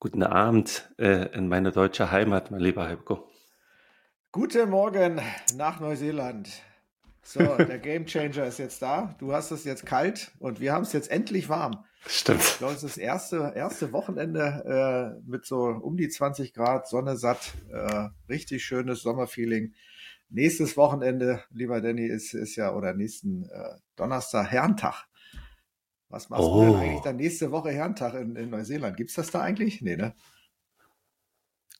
Guten Abend äh, in meine deutsche Heimat, mein lieber Heiko. Guten Morgen nach Neuseeland. So, der Game Changer ist jetzt da. Du hast es jetzt kalt und wir haben es jetzt endlich warm. Stimmt. Ich glaube, es ist das erste, erste Wochenende äh, mit so um die 20 Grad, Sonne satt, äh, richtig schönes Sommerfeeling. Nächstes Wochenende, lieber Danny, ist, ist ja, oder nächsten äh, Donnerstag Herrentag. Was machst oh. du denn oh. eigentlich dann nächste Woche Herrentag in, in Neuseeland? Gibt's das da eigentlich? Nee, ne?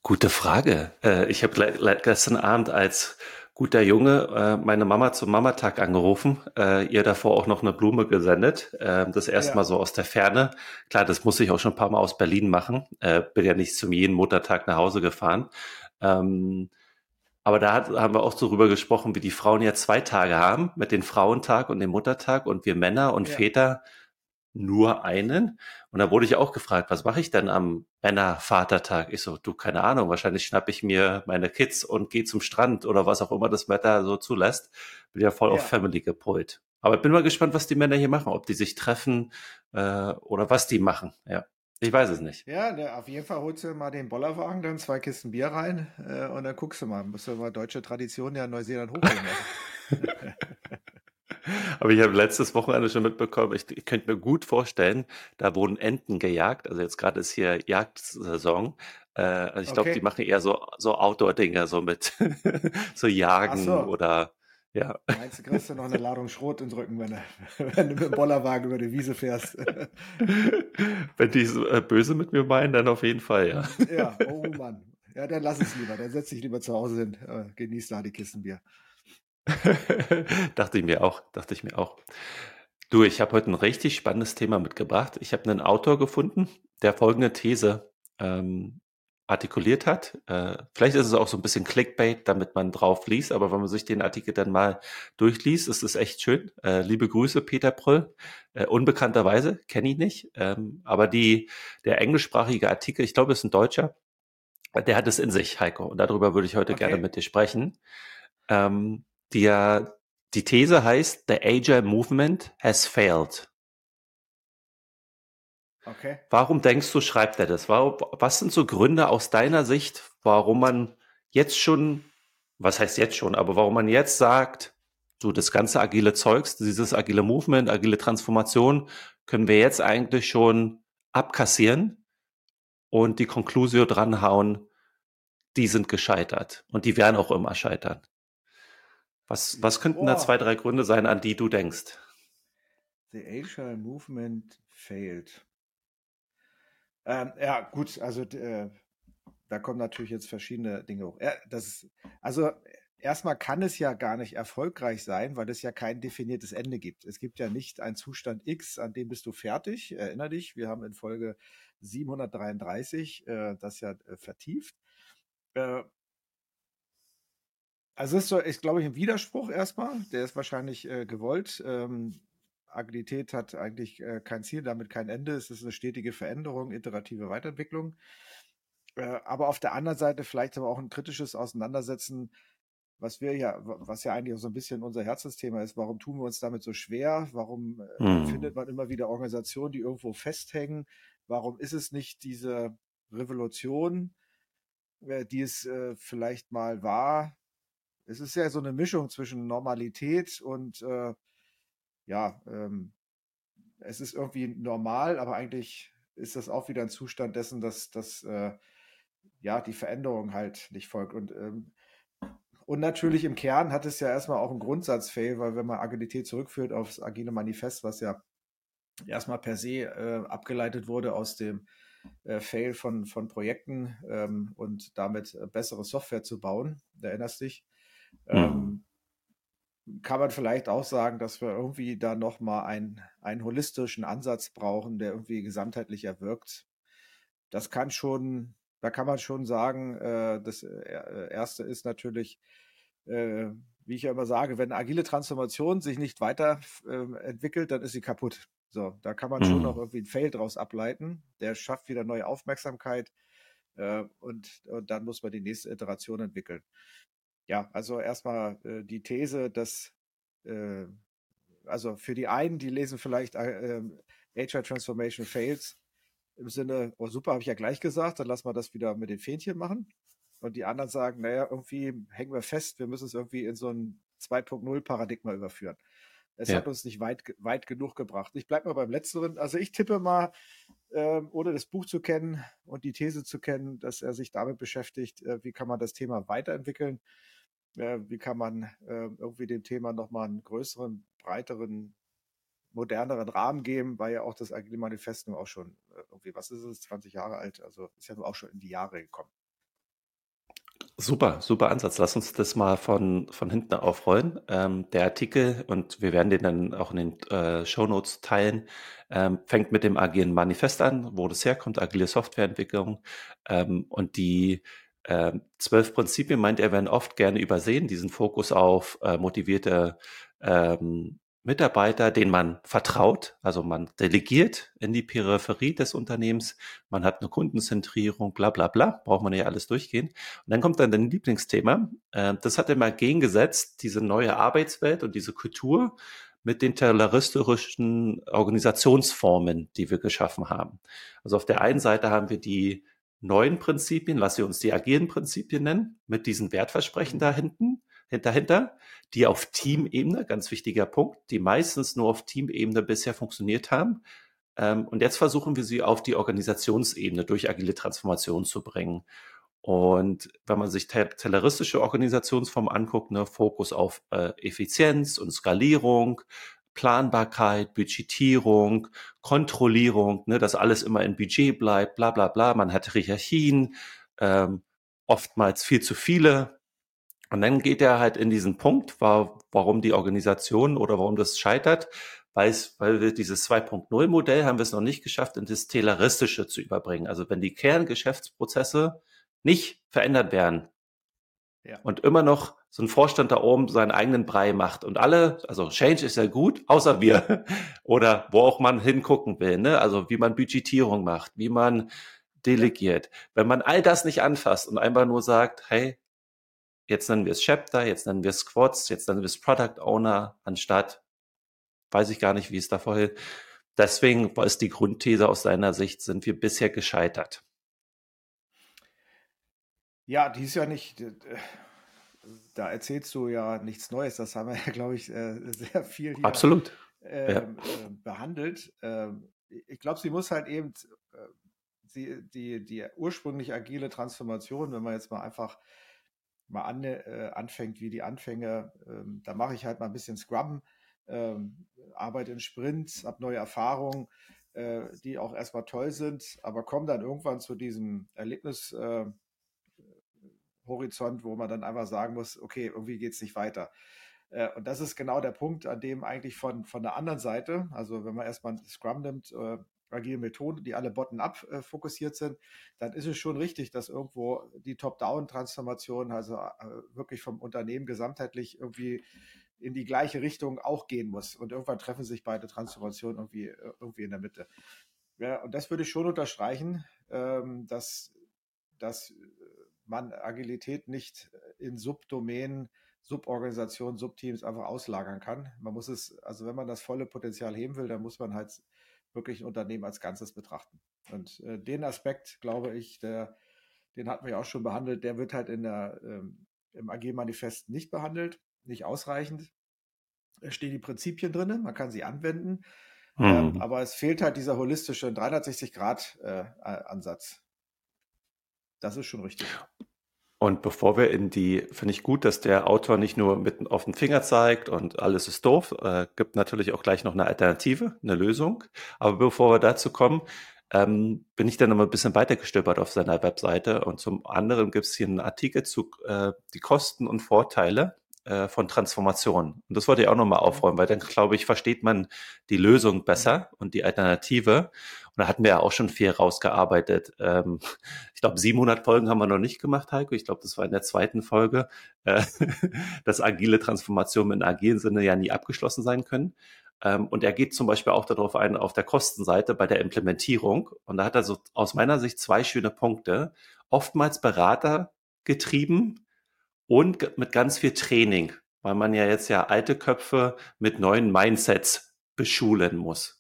Gute Frage. Äh, ich habe gestern Abend als guter Junge äh, meine Mama zum Mamatag angerufen, äh, ihr davor auch noch eine Blume gesendet. Äh, das erstmal ja. so aus der Ferne. Klar, das muss ich auch schon ein paar Mal aus Berlin machen. Äh, bin ja nicht zum jeden Muttertag nach Hause gefahren. Ähm, aber da haben wir auch so drüber gesprochen, wie die Frauen ja zwei Tage haben, mit dem Frauentag und dem Muttertag und wir Männer und ja. Väter nur einen. Und da wurde ich auch gefragt, was mache ich denn am Männervatertag? Ich so, du, keine Ahnung, wahrscheinlich schnapp ich mir meine Kids und gehe zum Strand oder was auch immer das Wetter so zulässt. Bin ja voll ja. auf Family gepolt. Aber ich bin mal gespannt, was die Männer hier machen, ob die sich treffen äh, oder was die machen. Ja. Ich weiß es nicht. Ja, auf jeden Fall holst du mal den Bollerwagen, dann zwei Kisten Bier rein äh, und dann guckst du mal. Musst du mal deutsche Tradition ja in Neuseeland hochgehen. Aber ich habe letztes Wochenende schon mitbekommen, ich, ich könnte mir gut vorstellen, da wurden Enten gejagt. Also jetzt gerade ist hier Jagdsaison. Äh, also ich glaube, okay. die machen eher so, so Outdoor-Dinge, so mit so Jagen so. oder ja. Meinst du, kriegst du noch eine Ladung Schrot ins Rücken, wenn du, wenn du mit dem Bollerwagen über die Wiese fährst? wenn die so, äh, böse mit mir meinen, dann auf jeden Fall, ja. ja, oh Mann. Ja, dann lass es lieber. Dann setz dich lieber zu Hause hin. Äh, genieß da die Kistenbier. dachte ich mir auch, dachte ich mir auch. Du, ich habe heute ein richtig spannendes Thema mitgebracht. Ich habe einen Autor gefunden, der folgende These ähm, artikuliert hat. Äh, vielleicht ist es auch so ein bisschen Clickbait, damit man drauf liest, aber wenn man sich den Artikel dann mal durchliest, ist es echt schön. Äh, liebe Grüße, Peter Pröll. Äh, unbekannterweise, kenne ich nicht. Ähm, aber die, der englischsprachige Artikel, ich glaube, ist ein Deutscher, der hat es in sich, Heiko. Und darüber würde ich heute okay. gerne mit dir sprechen. Ähm, die, die These heißt, the Agile Movement has failed. Okay. Warum denkst du, schreibt er das? Was sind so Gründe aus deiner Sicht, warum man jetzt schon, was heißt jetzt schon, aber warum man jetzt sagt, so das ganze agile Zeugs, dieses agile Movement, agile Transformation, können wir jetzt eigentlich schon abkassieren und die Conclusio dranhauen, die sind gescheitert und die werden auch immer scheitern. Was, was könnten oh. da zwei, drei Gründe sein, an die du denkst? The Agile Movement failed. Ähm, ja, gut, also äh, da kommen natürlich jetzt verschiedene Dinge hoch. Ja, das ist, also erstmal kann es ja gar nicht erfolgreich sein, weil es ja kein definiertes Ende gibt. Es gibt ja nicht einen Zustand X, an dem bist du fertig. Erinner dich, wir haben in Folge 733 äh, das ja äh, vertieft. Äh, also ist so, ist glaube ich ein Widerspruch erstmal. Der ist wahrscheinlich äh, gewollt. Ähm, Agilität hat eigentlich äh, kein Ziel, damit kein Ende. Es ist eine stetige Veränderung, iterative Weiterentwicklung. Äh, aber auf der anderen Seite vielleicht aber auch ein kritisches Auseinandersetzen, was wir ja, was ja eigentlich auch so ein bisschen unser Herzensthema ist. Warum tun wir uns damit so schwer? Warum äh, hm. findet man immer wieder Organisationen, die irgendwo festhängen? Warum ist es nicht diese Revolution, äh, die es äh, vielleicht mal war, es ist ja so eine Mischung zwischen Normalität und äh, ja, ähm, es ist irgendwie normal, aber eigentlich ist das auch wieder ein Zustand dessen, dass, dass äh, ja die Veränderung halt nicht folgt. Und, ähm, und natürlich im Kern hat es ja erstmal auch einen Grundsatzfail, weil wenn man Agilität zurückführt aufs Agile Manifest, was ja erstmal per se äh, abgeleitet wurde aus dem äh, Fail von, von Projekten ähm, und damit äh, bessere Software zu bauen, da erinnerst dich, ähm, kann man vielleicht auch sagen, dass wir irgendwie da nochmal einen, einen holistischen Ansatz brauchen, der irgendwie gesamtheitlicher wirkt. Das kann schon, da kann man schon sagen, äh, das äh, erste ist natürlich, äh, wie ich ja immer sage, wenn agile Transformation sich nicht weiterentwickelt, dann ist sie kaputt. So, da kann man schon noch mhm. irgendwie ein Fail draus ableiten. Der schafft wieder neue Aufmerksamkeit äh, und, und dann muss man die nächste Iteration entwickeln. Ja, also erstmal äh, die These, dass äh, also für die einen, die lesen vielleicht äh, Agile Transformation Fails, im Sinne, oh super, habe ich ja gleich gesagt, dann lassen wir das wieder mit den Fähnchen machen. Und die anderen sagen, naja, irgendwie hängen wir fest, wir müssen es irgendwie in so ein 2.0 Paradigma überführen. Es ja. hat uns nicht weit, weit genug gebracht. Ich bleibe mal beim Letzteren. Also ich tippe mal, äh, ohne das Buch zu kennen und die These zu kennen, dass er sich damit beschäftigt, äh, wie kann man das Thema weiterentwickeln, äh, wie kann man äh, irgendwie dem Thema nochmal einen größeren, breiteren, moderneren Rahmen geben, weil ja auch das Agile Manifest nun auch schon äh, irgendwie, was ist es, 20 Jahre alt, also ist ja nun auch schon in die Jahre gekommen. Super, super Ansatz. Lass uns das mal von, von hinten aufrollen. Ähm, der Artikel, und wir werden den dann auch in den äh, Show Notes teilen, ähm, fängt mit dem agilen Manifest an, wo das herkommt, agile Softwareentwicklung. Ähm, und die ähm, zwölf Prinzipien, meint er, werden oft gerne übersehen, diesen Fokus auf äh, motivierte ähm, Mitarbeiter, denen man vertraut, also man delegiert in die Peripherie des Unternehmens, man hat eine Kundenzentrierung, bla bla bla, braucht man ja alles durchgehen. Und dann kommt dann dein Lieblingsthema, äh, das hat immer gegengesetzt, diese neue Arbeitswelt und diese Kultur mit den terroristischen Organisationsformen, die wir geschaffen haben. Also auf der einen Seite haben wir die neuen Prinzipien, lass sie uns die agilen Prinzipien nennen, mit diesen Wertversprechen da hinten dahinter, die auf Teamebene, ganz wichtiger Punkt, die meistens nur auf Teamebene bisher funktioniert haben. Ähm, und jetzt versuchen wir sie auf die Organisationsebene durch agile Transformation zu bringen. Und wenn man sich telleristische Organisationsformen anguckt, ne, Fokus auf äh, Effizienz und Skalierung, Planbarkeit, Budgetierung, Kontrollierung, ne, dass alles immer in Budget bleibt, bla bla bla. Man hat Hierarchien, ähm, oftmals viel zu viele und dann geht er halt in diesen Punkt, war, warum die Organisation oder warum das scheitert, weil, weil wir dieses 2.0-Modell haben wir es noch nicht geschafft, in das Tayloristische zu überbringen. Also wenn die Kerngeschäftsprozesse nicht verändert werden ja. und immer noch so ein Vorstand da oben seinen eigenen Brei macht und alle, also Change ist ja gut, außer wir oder wo auch man hingucken will, ne? also wie man Budgetierung macht, wie man delegiert. Wenn man all das nicht anfasst und einfach nur sagt, hey, Jetzt nennen wir es Chapter, jetzt nennen wir es Squads, jetzt nennen wir es Product Owner, anstatt, weiß ich gar nicht, wie es da vorhin. Deswegen es die Grundthese aus seiner Sicht, sind wir bisher gescheitert. Ja, die ist ja nicht, da erzählst du ja nichts Neues. Das haben wir ja, glaube ich, äh, sehr viel hier Absolut. Ähm, ja. Äh, behandelt. Ähm, ich glaube, sie muss halt eben die, die, die ursprünglich agile Transformation, wenn man jetzt mal einfach mal an, äh, anfängt wie die Anfänger, ähm, da mache ich halt mal ein bisschen Scrum, ähm, arbeite in Sprints, habe neue Erfahrungen, äh, die auch erstmal toll sind, aber komme dann irgendwann zu diesem äh, wo man dann einfach sagen muss, okay, irgendwie geht es nicht weiter. Äh, und das ist genau der Punkt, an dem eigentlich von, von der anderen Seite, also wenn man erstmal Scrum nimmt, äh, agile Methoden, die alle bottom-up äh, fokussiert sind, dann ist es schon richtig, dass irgendwo die Top-Down-Transformation, also äh, wirklich vom Unternehmen gesamtheitlich irgendwie in die gleiche Richtung auch gehen muss. Und irgendwann treffen sich beide Transformationen irgendwie, äh, irgendwie in der Mitte. Ja, und das würde ich schon unterstreichen, ähm, dass, dass man Agilität nicht in Subdomänen, Suborganisationen, Subteams einfach auslagern kann. Man muss es, also wenn man das volle Potenzial heben will, dann muss man halt wirklich ein Unternehmen als Ganzes betrachten. Und äh, den Aspekt, glaube ich, der, den hatten wir ja auch schon behandelt, der wird halt in der, ähm, im AG-Manifest nicht behandelt, nicht ausreichend. Es stehen die Prinzipien drin, man kann sie anwenden, mhm. ähm, aber es fehlt halt dieser holistische 360-Grad-Ansatz. Das ist schon richtig. Und bevor wir in die, finde ich gut, dass der Autor nicht nur mit auf den Finger zeigt und alles ist doof, äh, gibt natürlich auch gleich noch eine Alternative, eine Lösung. Aber bevor wir dazu kommen, ähm, bin ich dann noch ein bisschen weitergestöbert auf seiner Webseite. Und zum anderen gibt es hier einen Artikel zu äh, die Kosten und Vorteile äh, von Transformation. Und das wollte ich auch nochmal aufräumen, weil dann, glaube ich, versteht man die Lösung besser und die Alternative. Da hatten wir ja auch schon viel rausgearbeitet. Ähm, ich glaube, 700 Folgen haben wir noch nicht gemacht, Heiko. Ich glaube, das war in der zweiten Folge, äh, dass agile Transformationen in agilen Sinne ja nie abgeschlossen sein können. Ähm, und er geht zum Beispiel auch darauf ein, auf der Kostenseite bei der Implementierung. Und da hat er so aus meiner Sicht zwei schöne Punkte. Oftmals Berater getrieben und mit ganz viel Training, weil man ja jetzt ja alte Köpfe mit neuen Mindsets beschulen muss.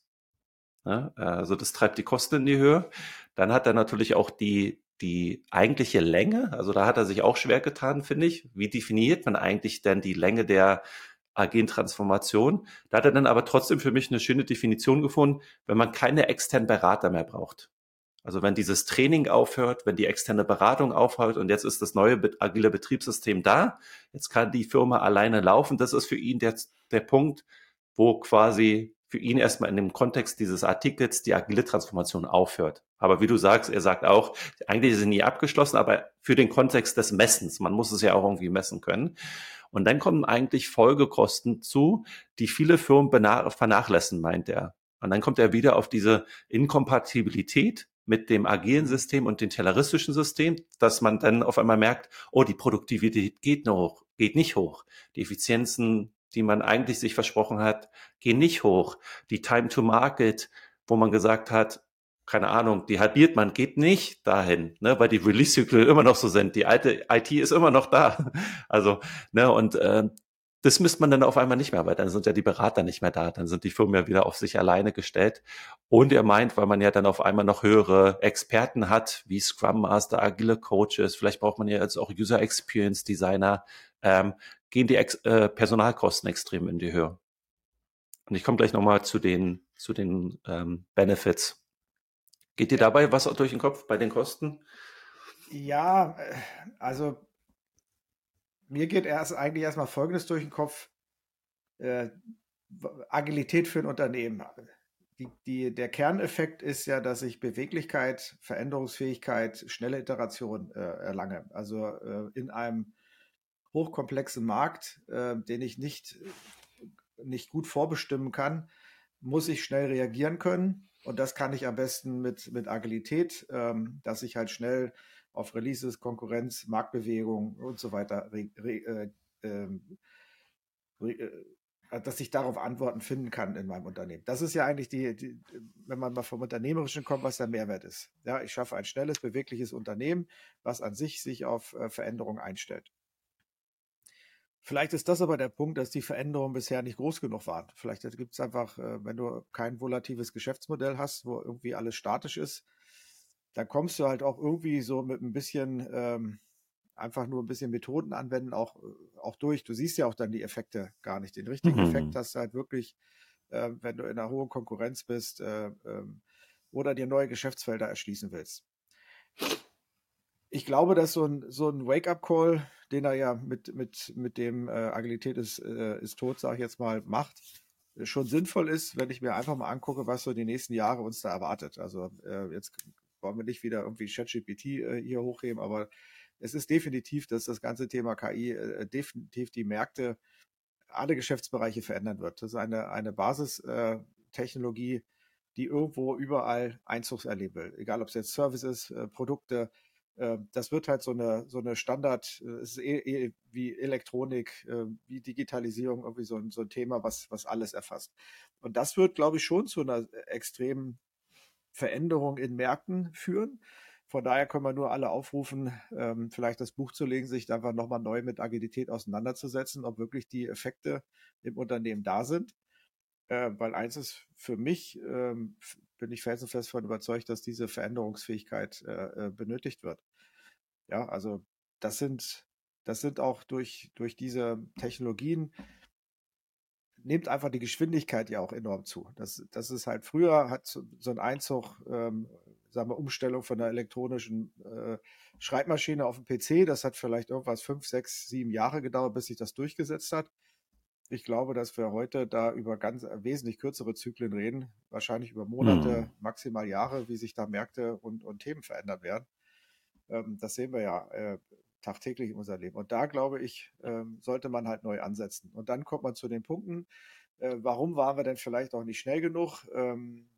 Ne? Also das treibt die Kosten in die Höhe. Dann hat er natürlich auch die, die eigentliche Länge, also da hat er sich auch schwer getan, finde ich. Wie definiert man eigentlich denn die Länge der agilen Transformation? Da hat er dann aber trotzdem für mich eine schöne Definition gefunden, wenn man keine externen Berater mehr braucht. Also wenn dieses Training aufhört, wenn die externe Beratung aufhört und jetzt ist das neue agile Betriebssystem da, jetzt kann die Firma alleine laufen, das ist für ihn der, der Punkt, wo quasi für ihn erstmal in dem Kontext dieses Artikels die agile Transformation aufhört. Aber wie du sagst, er sagt auch, eigentlich ist sie nie abgeschlossen, aber für den Kontext des Messens, man muss es ja auch irgendwie messen können. Und dann kommen eigentlich Folgekosten zu, die viele Firmen vernachlässigen, meint er. Und dann kommt er wieder auf diese Inkompatibilität mit dem agilen System und dem telleristischen System, dass man dann auf einmal merkt, oh, die Produktivität geht noch hoch, geht nicht hoch. Die Effizienzen die man eigentlich sich versprochen hat, gehen nicht hoch. Die Time to Market, wo man gesagt hat, keine Ahnung, die halbiert man, geht nicht dahin, ne, weil die Release-Zyklen immer noch so sind. Die alte IT ist immer noch da. Also, ne, und äh, das müsste man dann auf einmal nicht mehr, weil dann sind ja die Berater nicht mehr da, dann sind die Firmen ja wieder auf sich alleine gestellt. Und er meint, weil man ja dann auf einmal noch höhere Experten hat, wie Scrum Master, agile Coaches, vielleicht braucht man ja jetzt auch User Experience Designer, ähm, gehen die Ex äh, Personalkosten extrem in die Höhe. Und ich komme gleich nochmal zu den, zu den ähm, Benefits. Geht dir dabei was durch den Kopf bei den Kosten? Ja, äh, also mir geht erst eigentlich erstmal Folgendes durch den Kopf. Äh, Agilität für ein Unternehmen. Die, die, der Kerneffekt ist ja, dass ich Beweglichkeit, Veränderungsfähigkeit, schnelle Iteration äh, erlange. Also äh, in einem hochkomplexen Markt, äh, den ich nicht, nicht gut vorbestimmen kann, muss ich schnell reagieren können. Und das kann ich am besten mit, mit Agilität, ähm, dass ich halt schnell auf Releases, Konkurrenz, Marktbewegung und so weiter, re, re, äh, ähm, re, äh, dass ich darauf Antworten finden kann in meinem Unternehmen. Das ist ja eigentlich die, die, wenn man mal vom Unternehmerischen kommt, was der Mehrwert ist. Ja, ich schaffe ein schnelles, bewegliches Unternehmen, was an sich sich auf äh, Veränderungen einstellt. Vielleicht ist das aber der Punkt, dass die Veränderungen bisher nicht groß genug waren. Vielleicht gibt es einfach, äh, wenn du kein volatives Geschäftsmodell hast, wo irgendwie alles statisch ist, dann kommst du halt auch irgendwie so mit ein bisschen, ähm, einfach nur ein bisschen Methoden anwenden, auch, äh, auch durch. Du siehst ja auch dann die Effekte gar nicht. Den richtigen mhm. Effekt hast du halt wirklich, äh, wenn du in einer hohen Konkurrenz bist äh, ähm, oder dir neue Geschäftsfelder erschließen willst ich glaube, dass so ein, so ein Wake-up-Call, den er ja mit, mit, mit dem äh, Agilität ist, äh, ist tot, sage ich jetzt mal, macht, schon sinnvoll ist, wenn ich mir einfach mal angucke, was so die nächsten Jahre uns da erwartet. Also äh, jetzt wollen wir nicht wieder irgendwie ChatGPT äh, hier hochheben, aber es ist definitiv, dass das ganze Thema KI äh, definitiv die Märkte, alle Geschäftsbereiche verändern wird. Das ist eine, eine Basistechnologie, äh, die irgendwo überall Einzug erleben will. Egal, ob es jetzt Services, äh, Produkte, das wird halt so eine, so eine Standard, äh, es ist eh, eh wie Elektronik, äh, wie Digitalisierung, irgendwie so ein, so ein Thema, was, was alles erfasst. Und das wird, glaube ich, schon zu einer extremen Veränderung in Märkten führen. Von daher können wir nur alle aufrufen, ähm, vielleicht das Buch zu legen, sich einfach nochmal neu mit Agilität auseinanderzusetzen, ob wirklich die Effekte im Unternehmen da sind. Äh, weil eins ist für mich, ähm, bin ich felsenfest davon überzeugt, dass diese Veränderungsfähigkeit äh, äh, benötigt wird. Ja, also das sind, das sind auch durch, durch diese Technologien nimmt einfach die Geschwindigkeit ja auch enorm zu. Das, das ist halt früher hat so, so ein Einzug, ähm, sagen wir, Umstellung von einer elektronischen äh, Schreibmaschine auf den PC, das hat vielleicht irgendwas fünf, sechs, sieben Jahre gedauert, bis sich das durchgesetzt hat. Ich glaube, dass wir heute da über ganz äh, wesentlich kürzere Zyklen reden, wahrscheinlich über Monate, mhm. maximal Jahre, wie sich da Märkte und, und Themen verändern werden. Ähm, das sehen wir ja äh, tagtäglich in unserem Leben. Und da, glaube ich, ähm, sollte man halt neu ansetzen. Und dann kommt man zu den Punkten, äh, warum waren wir denn vielleicht auch nicht schnell genug? Ähm,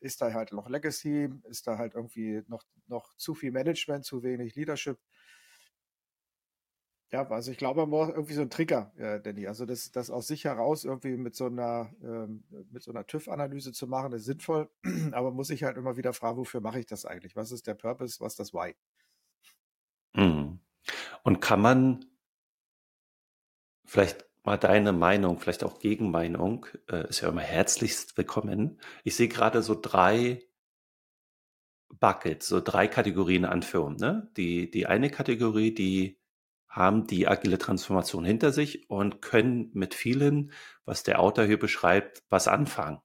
ist da halt noch Legacy? Ist da halt irgendwie noch, noch zu viel Management, zu wenig Leadership? Ja, also ich glaube, man braucht irgendwie so einen Trigger, äh, Danny. Also das, das aus sich heraus irgendwie mit so einer, ähm, mit so einer TÜV-Analyse zu machen, ist sinnvoll, aber muss ich halt immer wieder fragen, wofür mache ich das eigentlich? Was ist der Purpose, was ist das Why? Mhm. Und kann man vielleicht mal deine Meinung, vielleicht auch Gegenmeinung. Äh, ist ja immer herzlichst willkommen. Ich sehe gerade so drei Buckets, so drei Kategorien an Firmen. Ne? Die, die eine Kategorie, die haben die agile Transformation hinter sich und können mit vielen, was der Autor hier beschreibt, was anfangen.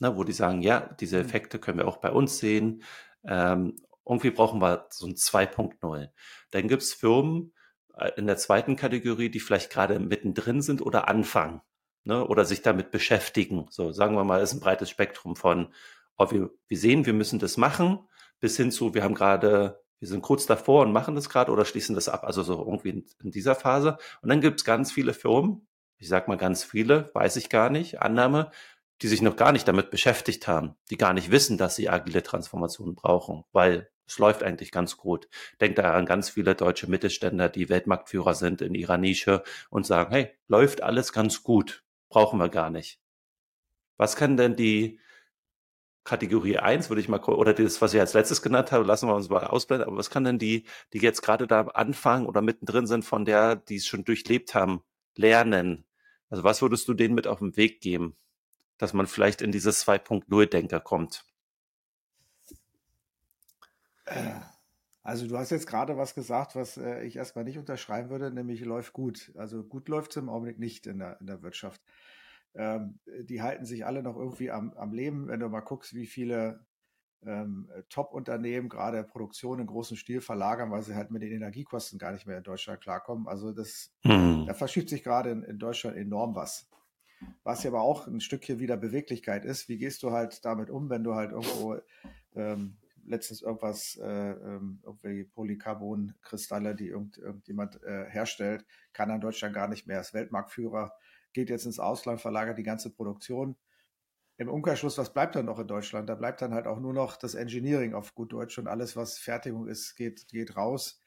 Ne? Wo die sagen, ja, diese mhm. Effekte können wir auch bei uns sehen. Ähm, irgendwie brauchen wir so ein 2.0. Dann gibt es Firmen äh, in der zweiten Kategorie, die vielleicht gerade mittendrin sind oder anfangen ne? oder sich damit beschäftigen. So sagen wir mal, ist ein breites Spektrum von, oh, wir, wir sehen, wir müssen das machen, bis hin zu, wir haben gerade, wir sind kurz davor und machen das gerade oder schließen das ab. Also so irgendwie in, in dieser Phase. Und dann gibt es ganz viele Firmen, ich sag mal ganz viele, weiß ich gar nicht, Annahme, die sich noch gar nicht damit beschäftigt haben, die gar nicht wissen, dass sie agile Transformationen brauchen, weil es läuft eigentlich ganz gut. Denkt da an ganz viele deutsche Mittelständler, die Weltmarktführer sind in ihrer Nische und sagen, hey, läuft alles ganz gut, brauchen wir gar nicht. Was kann denn die Kategorie 1, würde ich mal, oder das, was ich als letztes genannt habe, lassen wir uns mal ausblenden, aber was kann denn die, die jetzt gerade da anfangen oder mittendrin sind, von der, die es schon durchlebt haben, lernen? Also was würdest du denen mit auf den Weg geben, dass man vielleicht in dieses 2.0-Denker kommt? Also du hast jetzt gerade was gesagt, was äh, ich erstmal nicht unterschreiben würde, nämlich läuft gut. Also gut läuft es im Augenblick nicht in der, in der Wirtschaft. Ähm, die halten sich alle noch irgendwie am, am Leben. Wenn du mal guckst, wie viele ähm, Top-Unternehmen gerade Produktion in großem Stil verlagern, weil sie halt mit den Energiekosten gar nicht mehr in Deutschland klarkommen. Also das, mhm. da verschiebt sich gerade in, in, Deutschland enorm was. Was ja aber auch ein Stückchen wieder Beweglichkeit ist. Wie gehst du halt damit um, wenn du halt irgendwo ähm, letztens irgendwas, äh, ähm, irgendwie Polycarbonkristalle, die irgend, irgendjemand äh, herstellt, kann an Deutschland gar nicht mehr, ist Weltmarktführer geht jetzt ins Ausland, verlagert die ganze Produktion. Im Umkehrschluss, was bleibt dann noch in Deutschland? Da bleibt dann halt auch nur noch das Engineering auf gut Deutsch und alles, was Fertigung ist, geht, geht raus.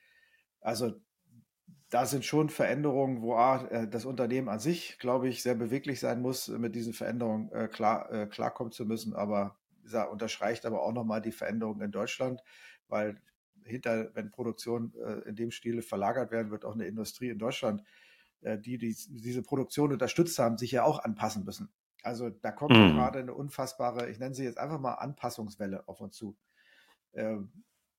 Also da sind schon Veränderungen, wo A, äh, das Unternehmen an sich, glaube ich, sehr beweglich sein muss, mit diesen Veränderungen äh, klar, äh, klarkommen zu müssen. Aber dieser unterstreicht aber auch nochmal die Veränderungen in Deutschland, weil hinter, wenn Produktion äh, in dem Stile verlagert werden, wird auch eine Industrie in Deutschland äh, die, die diese Produktion unterstützt haben, sich ja auch anpassen müssen. Also da kommt mm. gerade eine unfassbare, ich nenne sie jetzt einfach mal Anpassungswelle auf uns zu. Ähm,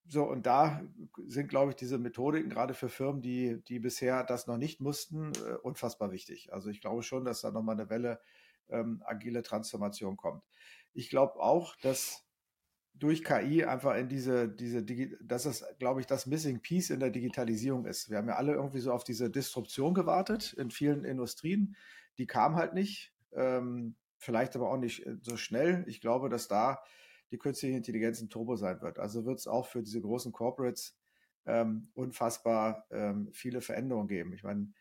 so, und da sind, glaube ich, diese Methodiken gerade für Firmen, die, die bisher das noch nicht mussten, äh, unfassbar wichtig. Also ich glaube schon, dass da nochmal eine Welle ähm, agile Transformation kommt. Ich glaube auch, dass durch KI einfach in diese, diese, dass es, glaube ich, das Missing Piece in der Digitalisierung ist. Wir haben ja alle irgendwie so auf diese Disruption gewartet in vielen Industrien. Die kam halt nicht, ähm, vielleicht aber auch nicht äh, so schnell. Ich glaube, dass da die künstliche Intelligenz ein Turbo sein wird. Also wird es auch für diese großen Corporates ähm, unfassbar ähm, viele Veränderungen geben. Ich meine,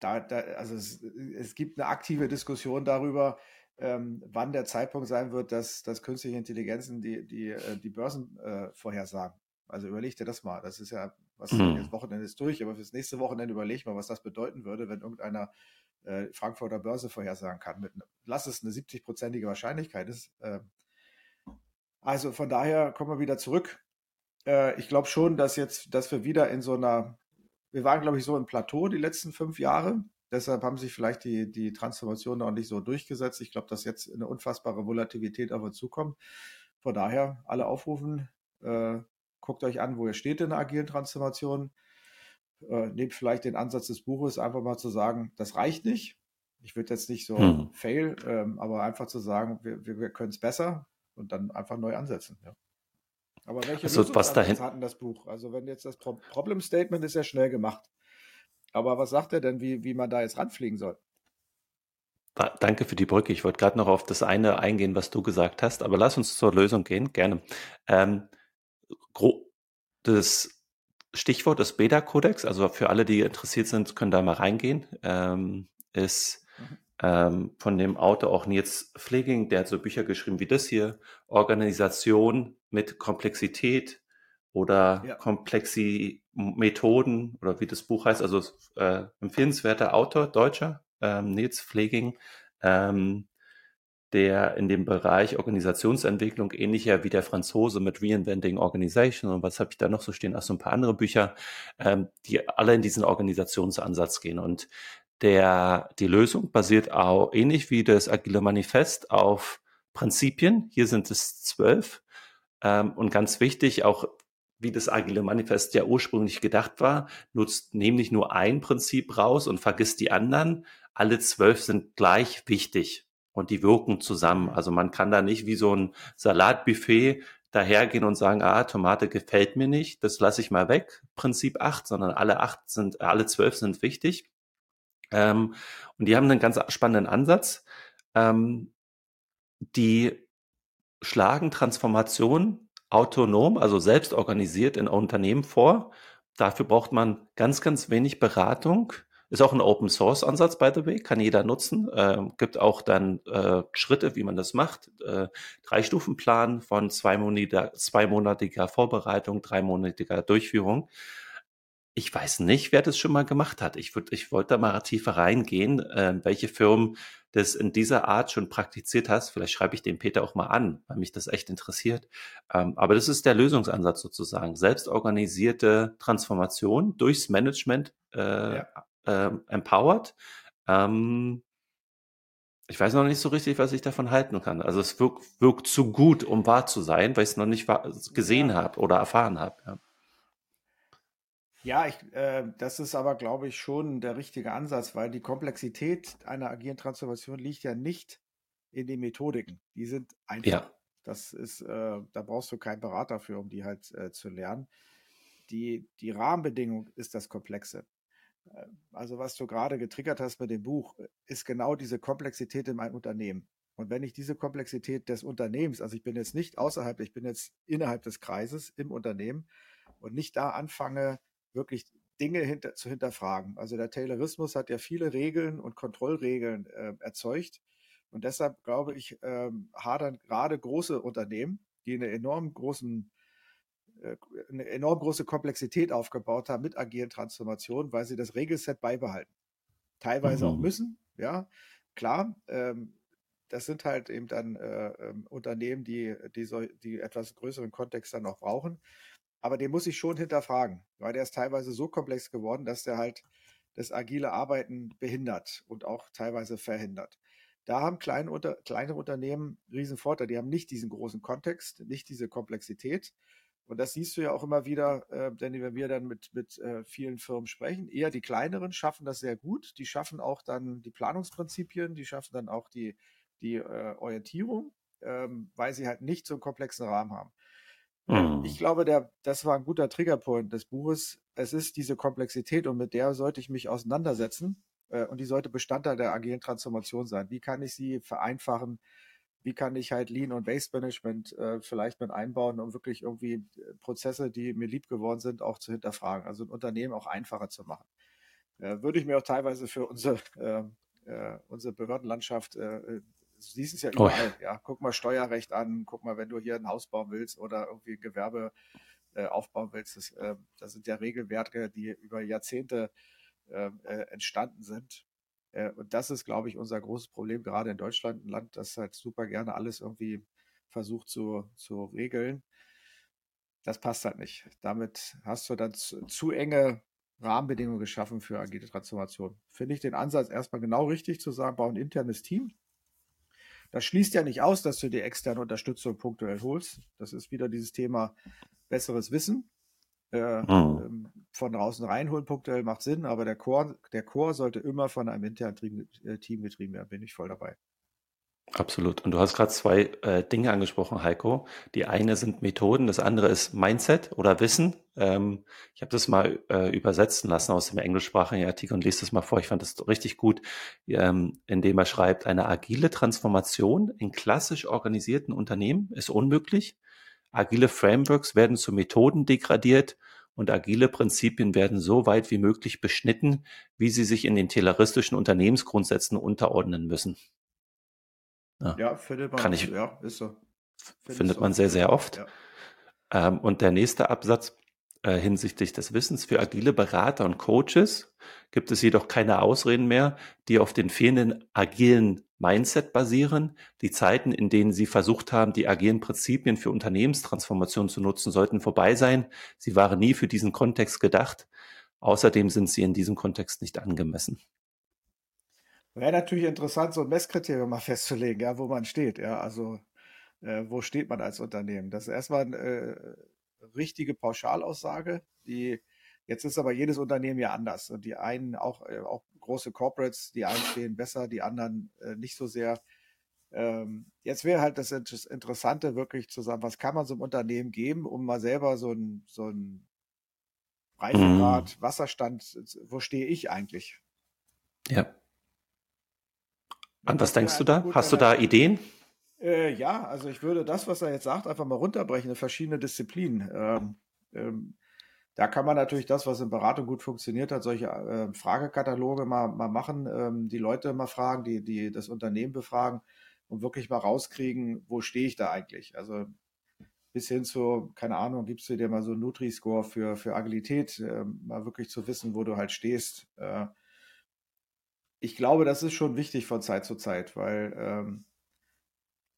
da, da, also es, es gibt eine aktive Diskussion darüber, ähm, wann der Zeitpunkt sein wird, dass, dass künstliche Intelligenzen die, die, äh, die Börsen äh, vorhersagen. Also überleg dir das mal. Das ist ja, was mhm. jetzt Wochenende ist durch, aber fürs nächste Wochenende überleg mal, was das bedeuten würde, wenn irgendeiner äh, Frankfurter Börse vorhersagen kann. Mit, lass es eine 70-prozentige Wahrscheinlichkeit ist. Äh, also von daher kommen wir wieder zurück. Äh, ich glaube schon, dass jetzt, dass wir wieder in so einer, wir waren, glaube ich, so im Plateau die letzten fünf Jahre. Deshalb haben sich vielleicht die, die Transformationen auch nicht so durchgesetzt. Ich glaube, dass jetzt eine unfassbare Volatilität auf uns zukommt. Von daher alle aufrufen, äh, guckt euch an, wo ihr steht in der agilen Transformation. Äh, nehmt vielleicht den Ansatz des Buches, einfach mal zu sagen, das reicht nicht. Ich würde jetzt nicht so hm. fail, ähm, aber einfach zu sagen, wir, wir, wir können es besser und dann einfach neu ansetzen. Ja. Aber welche also, was dahin hatten das Buch? Also wenn jetzt das Problem Statement ist ja schnell gemacht. Aber was sagt er denn, wie, wie man da jetzt ranfliegen soll? Danke für die Brücke. Ich wollte gerade noch auf das eine eingehen, was du gesagt hast, aber lass uns zur Lösung gehen, gerne. Ähm, das Stichwort des Beta-Kodex, also für alle, die interessiert sind, können da mal reingehen, ähm, ist mhm. ähm, von dem Autor auch Nils Pfleging, der hat so Bücher geschrieben wie das hier, Organisation mit Komplexität oder ja. Komplexi Methoden oder wie das Buch heißt, also äh, empfehlenswerter Autor, Deutscher, ähm, Nils Pfleging, ähm, der in dem Bereich Organisationsentwicklung ähnlicher wie der Franzose mit Reinventing Organization und was habe ich da noch so stehen, auch so ein paar andere Bücher, ähm, die alle in diesen Organisationsansatz gehen. Und der, die Lösung basiert auch ähnlich wie das Agile Manifest auf Prinzipien. Hier sind es zwölf. Ähm, und ganz wichtig, auch wie das Agile Manifest ja ursprünglich gedacht war, nutzt nämlich nur ein Prinzip raus und vergisst die anderen. Alle zwölf sind gleich wichtig und die wirken zusammen. Also man kann da nicht wie so ein Salatbuffet dahergehen und sagen, ah, Tomate gefällt mir nicht, das lasse ich mal weg, Prinzip acht, sondern alle acht sind, alle zwölf sind wichtig. Ähm, und die haben einen ganz spannenden Ansatz. Ähm, die schlagen Transformation autonom, also selbst organisiert in Unternehmen vor. Dafür braucht man ganz, ganz wenig Beratung. Ist auch ein Open Source Ansatz, by the way, kann jeder nutzen. Äh, gibt auch dann äh, Schritte, wie man das macht. Äh, drei Stufenplan von zweimonatiger, zweimonatiger Vorbereitung, dreimonatiger Durchführung. Ich weiß nicht, wer das schon mal gemacht hat. Ich, würd, ich wollte da mal tiefer reingehen, äh, welche Firmen das in dieser Art schon praktiziert hast. Vielleicht schreibe ich den Peter auch mal an, weil mich das echt interessiert. Ähm, aber das ist der Lösungsansatz sozusagen. Selbstorganisierte Transformation durchs Management äh, ja. äh, empowered. Ähm, ich weiß noch nicht so richtig, was ich davon halten kann. Also es wirkt, wirkt zu gut, um wahr zu sein, weil ich es noch nicht gesehen ja. habe oder erfahren habe. Ja. Ja, ich, äh, das ist aber, glaube ich, schon der richtige Ansatz, weil die Komplexität einer agilen Transformation liegt ja nicht in den Methodiken. Die sind einfach. Ja. Das ist, äh, da brauchst du keinen Berater für, um die halt äh, zu lernen. Die, die Rahmenbedingung ist das Komplexe. Äh, also was du gerade getriggert hast mit dem Buch, ist genau diese Komplexität in meinem Unternehmen. Und wenn ich diese Komplexität des Unternehmens, also ich bin jetzt nicht außerhalb, ich bin jetzt innerhalb des Kreises im Unternehmen und nicht da anfange, wirklich Dinge hinter, zu hinterfragen. Also der Taylorismus hat ja viele Regeln und Kontrollregeln äh, erzeugt. Und deshalb glaube ich, ähm, hadern gerade große Unternehmen, die eine enorm großen äh, eine enorm große Komplexität aufgebaut haben mit agilen Transformationen, weil sie das Regelset beibehalten. Teilweise mhm. auch müssen, ja, klar. Ähm, das sind halt eben dann äh, äh, Unternehmen, die, die, so, die etwas größeren Kontext dann auch brauchen. Aber den muss ich schon hinterfragen, weil der ist teilweise so komplex geworden, dass der halt das agile Arbeiten behindert und auch teilweise verhindert. Da haben kleine, unter, kleine Unternehmen riesen Vorteil. Die haben nicht diesen großen Kontext, nicht diese Komplexität. Und das siehst du ja auch immer wieder, äh, denn wenn wir dann mit, mit äh, vielen Firmen sprechen, eher die kleineren schaffen das sehr gut. Die schaffen auch dann die Planungsprinzipien, die schaffen dann auch die, die äh, Orientierung, ähm, weil sie halt nicht so einen komplexen Rahmen haben. Mhm. Ich glaube, der, das war ein guter Triggerpoint des Buches. Es ist diese Komplexität und mit der sollte ich mich auseinandersetzen äh, und die sollte Bestandteil der agilen Transformation sein. Wie kann ich sie vereinfachen? Wie kann ich halt Lean und Waste Management äh, vielleicht mit einbauen, um wirklich irgendwie äh, Prozesse, die mir lieb geworden sind, auch zu hinterfragen, also ein Unternehmen auch einfacher zu machen. Äh, würde ich mir auch teilweise für unsere, ähm, äh, unsere Behördenlandschaft äh, Du siehst es ja oh überall. Oh. Ja, guck mal Steuerrecht an, guck mal, wenn du hier ein Haus bauen willst oder irgendwie Gewerbe äh, aufbauen willst. Das, äh, das, sind ja Regelwerke, die über Jahrzehnte ähm, äh, entstanden sind. Äh, und das ist, glaube ich, unser großes Problem, gerade in Deutschland, ein Land, das halt super gerne alles irgendwie versucht zu, zu regeln. Das passt halt nicht. Damit hast du dann zu, zu enge Rahmenbedingungen geschaffen für agile Transformation. Finde ich den Ansatz erstmal genau richtig zu sagen, bau ein internes Team, das schließt ja nicht aus, dass du die externe Unterstützung punktuell holst. Das ist wieder dieses Thema besseres Wissen. Äh, mhm. Von draußen reinholen punktuell macht Sinn, aber der Core, der Core sollte immer von einem internen äh, Team getrieben werden. Bin ich voll dabei. Absolut. Und du hast gerade zwei äh, Dinge angesprochen, Heiko. Die eine sind Methoden, das andere ist Mindset oder Wissen. Ähm, ich habe das mal äh, übersetzen lassen aus dem englischsprachigen Artikel und lese das mal vor. Ich fand das richtig gut, ähm, indem er schreibt, eine agile Transformation in klassisch organisierten Unternehmen ist unmöglich. Agile Frameworks werden zu Methoden degradiert und agile Prinzipien werden so weit wie möglich beschnitten, wie sie sich in den tayloristischen Unternehmensgrundsätzen unterordnen müssen. Ja, ja findet man. Kann ich, ja, ist so. Find findet man sehr, sehr oft. Ja. Ähm, und der nächste Absatz äh, hinsichtlich des Wissens für agile Berater und Coaches gibt es jedoch keine Ausreden mehr, die auf den fehlenden agilen Mindset basieren. Die Zeiten, in denen sie versucht haben, die agilen Prinzipien für Unternehmenstransformation zu nutzen, sollten vorbei sein. Sie waren nie für diesen Kontext gedacht. Außerdem sind sie in diesem Kontext nicht angemessen. Wäre natürlich interessant, so ein Messkriterium mal festzulegen, ja, wo man steht. Ja, also äh, wo steht man als Unternehmen? Das ist erstmal eine äh, richtige Pauschalaussage, die jetzt ist aber jedes Unternehmen ja anders. Und die einen, auch, äh, auch große Corporates, die einen stehen besser, die anderen äh, nicht so sehr. Ähm, jetzt wäre halt das Interessante, wirklich zu sagen, was kann man so einem Unternehmen geben, um mal selber so ein, so ein Reifegrad, mhm. Wasserstand, wo stehe ich eigentlich? Ja. An was denkst du da? Hast du da Ideen? Äh, ja, also ich würde das, was er jetzt sagt, einfach mal runterbrechen in verschiedene Disziplinen. Ähm, ähm, da kann man natürlich das, was in Beratung gut funktioniert hat, solche äh, Fragekataloge mal, mal machen, ähm, die Leute mal fragen, die, die das Unternehmen befragen und wirklich mal rauskriegen, wo stehe ich da eigentlich? Also bis hin zu, keine Ahnung, gibst du dir mal so einen Nutri-Score für, für Agilität, äh, mal wirklich zu wissen, wo du halt stehst. Äh, ich glaube, das ist schon wichtig von Zeit zu Zeit, weil ähm,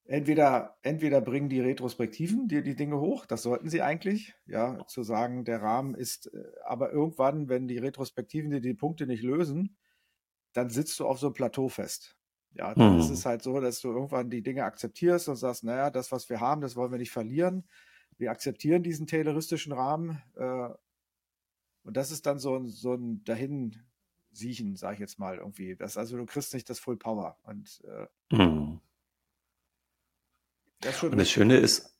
entweder, entweder bringen die Retrospektiven dir die Dinge hoch, das sollten sie eigentlich, ja, zu sagen, der Rahmen ist, äh, aber irgendwann, wenn die Retrospektiven dir die Punkte nicht lösen, dann sitzt du auf so einem Plateau fest. Ja, dann hm. ist es halt so, dass du irgendwann die Dinge akzeptierst und sagst, naja, das, was wir haben, das wollen wir nicht verlieren. Wir akzeptieren diesen tayloristischen Rahmen. Äh, und das ist dann so ein, so ein dahin siechen, sage ich jetzt mal irgendwie. Das, also du kriegst nicht das Full Power. Und, äh, hm. das und das Schöne ist,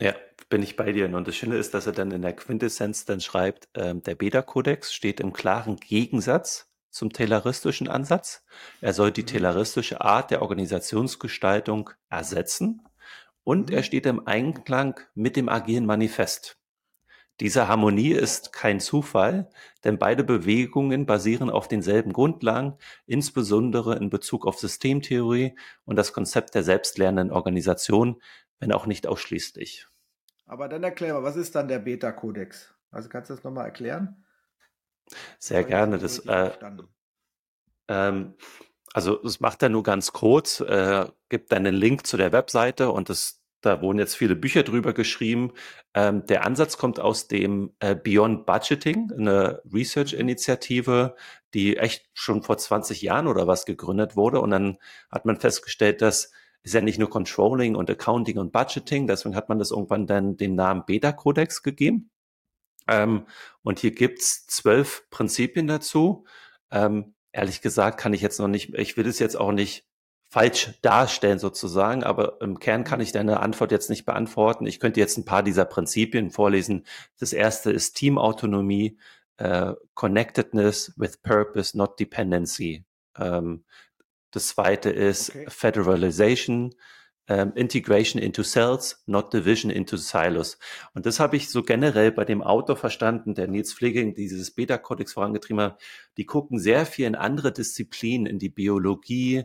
ja, bin ich bei dir. Und das Schöne ist, dass er dann in der Quintessenz dann schreibt, ähm, der Beta-Kodex steht im klaren Gegensatz zum tayloristischen Ansatz. Er soll die mhm. tayloristische Art der Organisationsgestaltung ersetzen und er mhm. steht im Einklang mit dem agilen Manifest. Diese Harmonie ist kein Zufall, denn beide Bewegungen basieren auf denselben Grundlagen, insbesondere in Bezug auf Systemtheorie und das Konzept der selbstlernenden Organisation, wenn auch nicht ausschließlich. Aber dann erklär mal, was ist dann der Beta-Kodex? Also kannst du das nochmal erklären? Sehr gerne. Das, äh, ähm, also es macht er nur ganz kurz, äh, gibt einen Link zu der Webseite und das da wurden jetzt viele Bücher drüber geschrieben. Ähm, der Ansatz kommt aus dem äh, Beyond Budgeting, eine Research-Initiative, die echt schon vor 20 Jahren oder was gegründet wurde. Und dann hat man festgestellt, dass ist ja nicht nur Controlling und Accounting und Budgeting, deswegen hat man das irgendwann dann den Namen Beta-Codex gegeben. Ähm, und hier gibt's zwölf Prinzipien dazu. Ähm, ehrlich gesagt kann ich jetzt noch nicht, ich will es jetzt auch nicht falsch darstellen sozusagen, aber im Kern kann ich deine Antwort jetzt nicht beantworten. Ich könnte jetzt ein paar dieser Prinzipien vorlesen. Das erste ist Teamautonomie, äh, Connectedness with Purpose, not Dependency. Ähm, das zweite ist okay. Federalization, ähm, Integration into Cells, not Division into Silos. Und das habe ich so generell bei dem Autor verstanden, der Nils Pfleging dieses Beta-Kodex vorangetrieben hat. Die gucken sehr viel in andere Disziplinen, in die Biologie,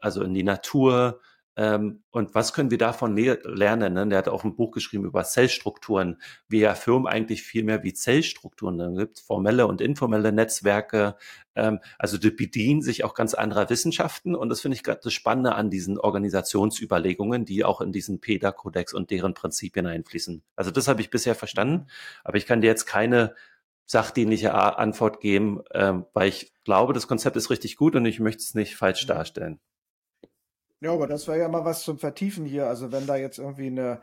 also in die Natur. Ähm, und was können wir davon lernen? Ne? Der hat auch ein Buch geschrieben über Zellstrukturen. Wir erfirmen eigentlich viel mehr wie Zellstrukturen. Dann gibt es formelle und informelle Netzwerke. Ähm, also die bedienen sich auch ganz anderer Wissenschaften. Und das finde ich gerade das Spannende an diesen Organisationsüberlegungen, die auch in diesen PEDA-Kodex und deren Prinzipien einfließen. Also das habe ich bisher verstanden. Aber ich kann dir jetzt keine sachdienliche Antwort geben, ähm, weil ich glaube, das Konzept ist richtig gut und ich möchte es nicht falsch darstellen. Ja, aber das wäre ja mal was zum Vertiefen hier. Also wenn da jetzt irgendwie eine,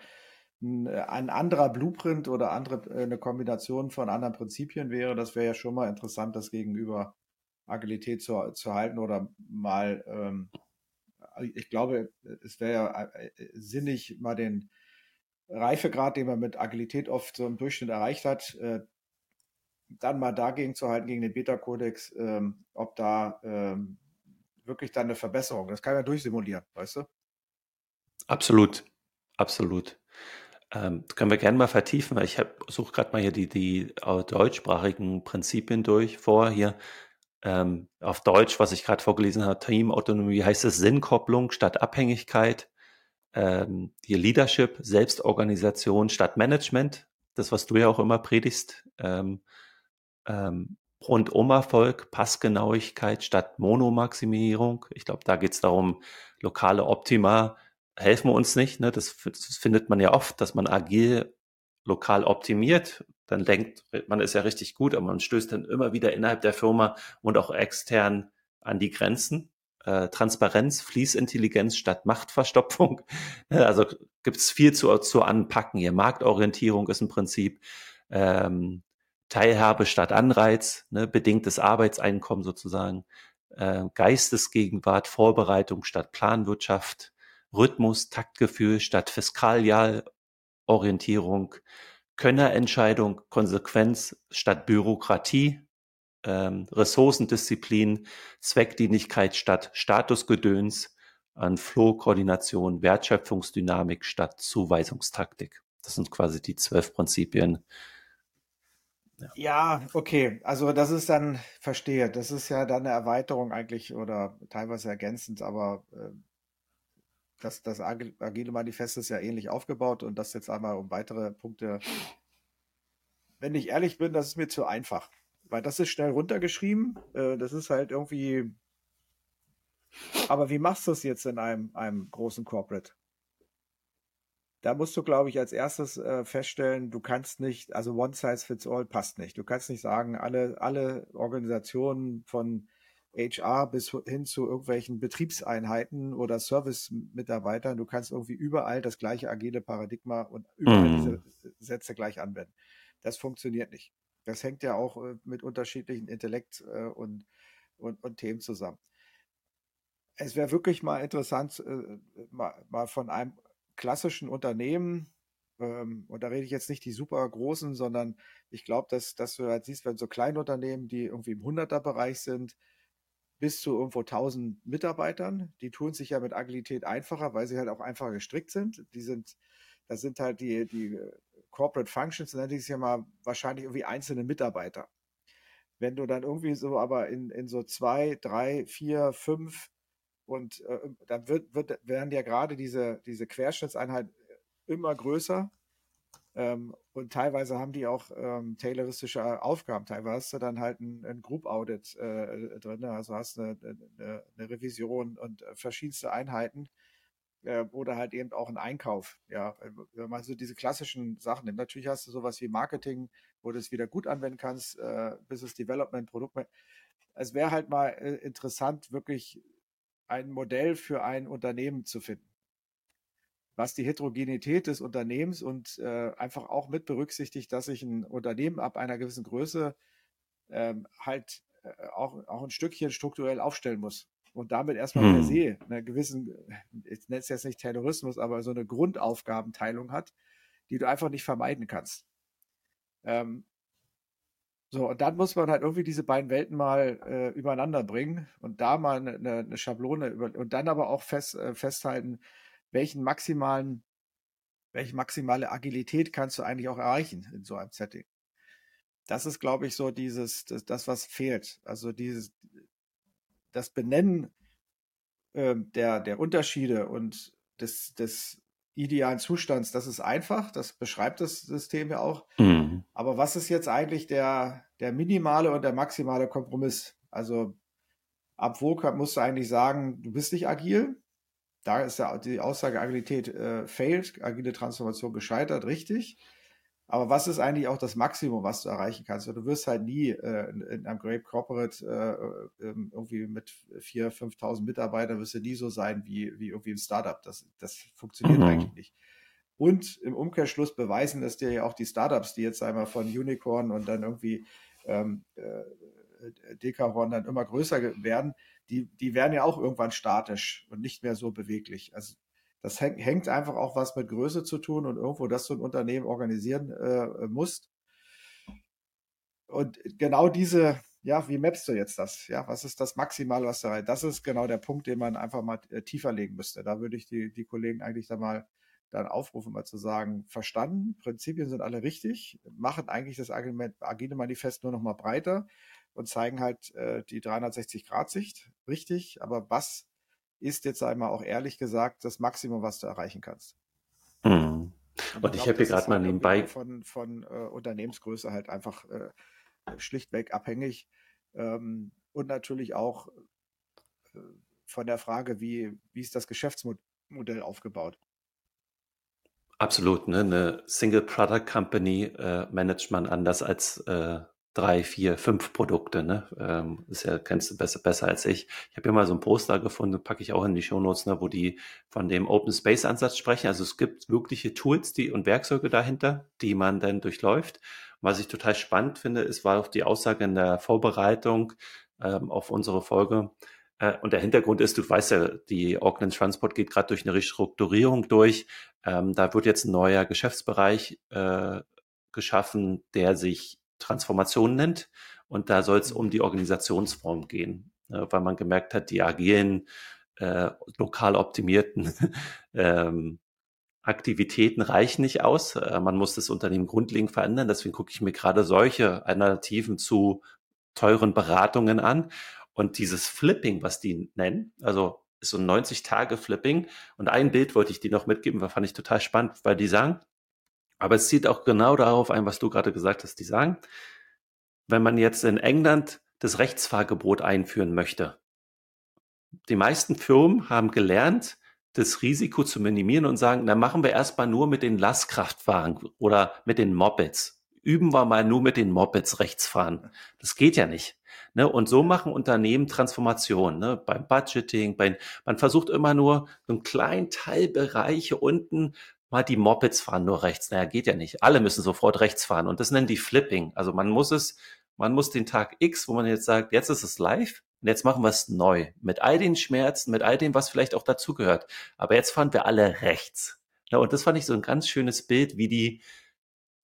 ein anderer Blueprint oder andere, äh, eine Kombination von anderen Prinzipien wäre, das wäre ja schon mal interessant, das gegenüber Agilität zu, zu halten oder mal, ähm, ich glaube, es wäre ja äh, sinnig, mal den Reifegrad, den man mit Agilität oft so im Durchschnitt erreicht hat, äh, dann mal dagegen zu halten, gegen den Beta-Kodex, ähm, ob da ähm, wirklich dann eine Verbesserung. Das kann man durchsimulieren, weißt du? Absolut, absolut. Ähm, können wir gerne mal vertiefen. Ich suche gerade mal hier die, die äh, deutschsprachigen Prinzipien durch vor. Hier ähm, auf Deutsch, was ich gerade vorgelesen habe, Teamautonomie heißt es Sinnkopplung statt Abhängigkeit. Ähm, die Leadership, Selbstorganisation statt Management. Das, was du ja auch immer predigst. Ähm, ähm, Rundum-Erfolg, Passgenauigkeit statt Monomaximierung. Ich glaube, da geht es darum, lokale Optima helfen uns nicht. Ne? Das, das, findet man ja oft, dass man agil lokal optimiert. Dann denkt man ist ja richtig gut, aber man stößt dann immer wieder innerhalb der Firma und auch extern an die Grenzen. äh, Transparenz, Fließintelligenz statt Machtverstopfung. Also gibt es viel zu, zu anpacken hier. Marktorientierung ist ein Prinzip. Ähm, Teilhabe statt Anreiz, ne, bedingtes Arbeitseinkommen sozusagen, äh, Geistesgegenwart, Vorbereitung statt Planwirtschaft, Rhythmus, Taktgefühl statt Fiskalialorientierung, Könnerentscheidung, Konsequenz statt Bürokratie, ähm, Ressourcendisziplin, Zweckdienlichkeit statt Statusgedöns, an Flow-Koordination, Wertschöpfungsdynamik statt Zuweisungstaktik. Das sind quasi die zwölf Prinzipien. Ja. okay. Also das ist dann, verstehe, das ist ja dann eine Erweiterung eigentlich oder teilweise ergänzend, aber äh, das, das Agile Manifest ist ja ähnlich aufgebaut und das jetzt einmal um weitere Punkte. Wenn ich ehrlich bin, das ist mir zu einfach. Weil das ist schnell runtergeschrieben. Äh, das ist halt irgendwie. Aber wie machst du es jetzt in einem, einem großen Corporate? Da musst du, glaube ich, als erstes äh, feststellen, du kannst nicht, also One Size Fits All passt nicht. Du kannst nicht sagen, alle, alle Organisationen von HR bis hin zu irgendwelchen Betriebseinheiten oder Service-Mitarbeitern, du kannst irgendwie überall das gleiche agile Paradigma und überall mm. diese Sätze gleich anwenden. Das funktioniert nicht. Das hängt ja auch äh, mit unterschiedlichen Intellekt äh, und, und, und Themen zusammen. Es wäre wirklich mal interessant, äh, mal, mal von einem klassischen Unternehmen, ähm, und da rede ich jetzt nicht die super großen, sondern ich glaube, dass, dass du halt siehst, wenn so kleine Unternehmen, die irgendwie im 100er-Bereich sind, bis zu irgendwo 1000 Mitarbeitern, die tun sich ja mit Agilität einfacher, weil sie halt auch einfacher gestrickt sind. Die sind, das sind halt die, die Corporate Functions, nenne ich es ja mal, wahrscheinlich irgendwie einzelne Mitarbeiter. Wenn du dann irgendwie so aber in, in so zwei, drei, vier, fünf und äh, dann wird, wird, werden ja gerade diese, diese Querschnittseinheiten immer größer ähm, und teilweise haben die auch ähm, tayloristische Aufgaben. Teilweise hast du dann halt ein, ein Group Audit äh, drin, also hast eine, eine, eine Revision und äh, verschiedenste Einheiten äh, oder halt eben auch ein Einkauf. Ja, wenn man so diese klassischen Sachen nimmt. Natürlich hast du sowas wie Marketing, wo du es wieder gut anwenden kannst, äh, Business Development, Produkt. Es wäre halt mal äh, interessant, wirklich ein Modell für ein Unternehmen zu finden was die Heterogenität des Unternehmens und äh, einfach auch mit berücksichtigt, dass sich ein Unternehmen ab einer gewissen Größe ähm, halt äh, auch, auch ein Stückchen strukturell aufstellen muss und damit erstmal hm. per se eine gewissen, ich nenne es jetzt nicht Terrorismus, aber so eine Grundaufgabenteilung hat, die du einfach nicht vermeiden kannst. Ähm, so, und dann muss man halt irgendwie diese beiden Welten mal äh, übereinander bringen und da mal eine, eine Schablone über, und dann aber auch fest, äh, festhalten, welchen maximalen, welche maximale Agilität kannst du eigentlich auch erreichen in so einem Setting. Das ist, glaube ich, so dieses, das, das was fehlt. Also dieses, das Benennen äh, der, der Unterschiede und des, des idealen Zustands, das ist einfach, das beschreibt das System ja auch. Mhm. Aber was ist jetzt eigentlich der, der minimale und der maximale Kompromiss? Also ab wo musst du eigentlich sagen, du bist nicht agil? Da ist ja die Aussage, Agilität äh, failed, agile Transformation gescheitert, richtig. Aber was ist eigentlich auch das Maximum, was du erreichen kannst? Du wirst halt nie äh, in, in, einem Great Corporate äh, äh, irgendwie mit 4.000, 5.000 Mitarbeitern wirst du nie so sein wie, wie irgendwie ein Startup. Das, das funktioniert mhm. eigentlich nicht. Und im Umkehrschluss beweisen das dir ja auch die Startups, die jetzt einmal von Unicorn und dann irgendwie ähm, äh, Dekahorn dann immer größer werden, die, die werden ja auch irgendwann statisch und nicht mehr so beweglich. Also das hängt einfach auch was mit Größe zu tun und irgendwo, dass du ein Unternehmen organisieren äh, musst. Und genau diese, ja, wie mappst du jetzt das? Ja, was ist das Maximale, was da rein? Das ist genau der Punkt, den man einfach mal äh, tiefer legen müsste. Da würde ich die, die Kollegen eigentlich da mal dann aufrufen, mal zu sagen, verstanden, Prinzipien sind alle richtig, machen eigentlich das Agile Manifest nur noch mal breiter und zeigen halt äh, die 360-Grad-Sicht richtig. Aber was ist jetzt einmal auch ehrlich gesagt das Maximum, was du erreichen kannst. Mhm. Und, und ich habe hier gerade mal halt nebenbei von, von äh, Unternehmensgröße halt einfach äh, schlichtweg abhängig ähm, und natürlich auch äh, von der Frage, wie, wie ist das Geschäftsmodell aufgebaut. Absolut, ne? Eine Single Product Company äh, managt man anders als äh, drei, vier, fünf Produkte. Ne? Ähm, ist ja, kennst du besser, besser als ich. Ich habe hier mal so ein Poster gefunden, packe ich auch in die Shownotes, ne, wo die von dem Open Space Ansatz sprechen. Also es gibt wirkliche Tools die, und Werkzeuge dahinter, die man dann durchläuft. Was ich total spannend finde, ist, war auch die Aussage in der Vorbereitung ähm, auf unsere Folge. Äh, und der Hintergrund ist, du weißt ja, die Auckland Transport geht gerade durch eine Restrukturierung durch. Ähm, da wird jetzt ein neuer Geschäftsbereich äh, geschaffen, der sich Transformation nennt. Und da soll es um die Organisationsform gehen, äh, weil man gemerkt hat, die agilen, äh, lokal optimierten ähm, Aktivitäten reichen nicht aus. Äh, man muss das Unternehmen grundlegend verändern. Deswegen gucke ich mir gerade solche Alternativen zu teuren Beratungen an. Und dieses Flipping, was die nennen, also ist so ein 90-Tage-Flipping. Und ein Bild wollte ich dir noch mitgeben, weil fand ich total spannend, weil die sagen, aber es zieht auch genau darauf ein, was du gerade gesagt hast. Die sagen, wenn man jetzt in England das Rechtsfahrgebot einführen möchte, die meisten Firmen haben gelernt, das Risiko zu minimieren und sagen, dann machen wir erstmal nur mit den Lastkraftwagen oder mit den Mopeds. Üben wir mal nur mit den Mopeds rechts fahren. Das geht ja nicht. Ne? Und so machen Unternehmen Transformation. Ne? Beim Budgeting, bei, man versucht immer nur einen kleinen Teilbereiche unten mal die Mopeds fahren nur rechts. Naja, geht ja nicht. Alle müssen sofort rechts fahren. Und das nennen die Flipping. Also man muss es, man muss den Tag X, wo man jetzt sagt, jetzt ist es live und jetzt machen wir es neu. Mit all den Schmerzen, mit all dem, was vielleicht auch dazugehört. Aber jetzt fahren wir alle rechts. Ja, und das fand ich so ein ganz schönes Bild, wie die,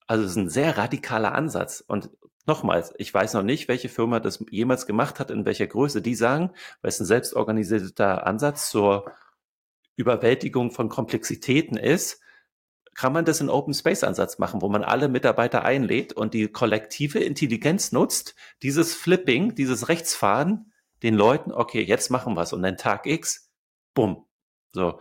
also es ist ein sehr radikaler Ansatz. Und nochmals, ich weiß noch nicht, welche Firma das jemals gemacht hat, in welcher Größe. Die sagen, weil es ein selbstorganisierter Ansatz zur Überwältigung von Komplexitäten ist, kann man das in Open Space Ansatz machen, wo man alle Mitarbeiter einlädt und die kollektive Intelligenz nutzt, dieses Flipping, dieses Rechtsfahren, den Leuten, okay, jetzt machen wir es und dann Tag X, bumm. So.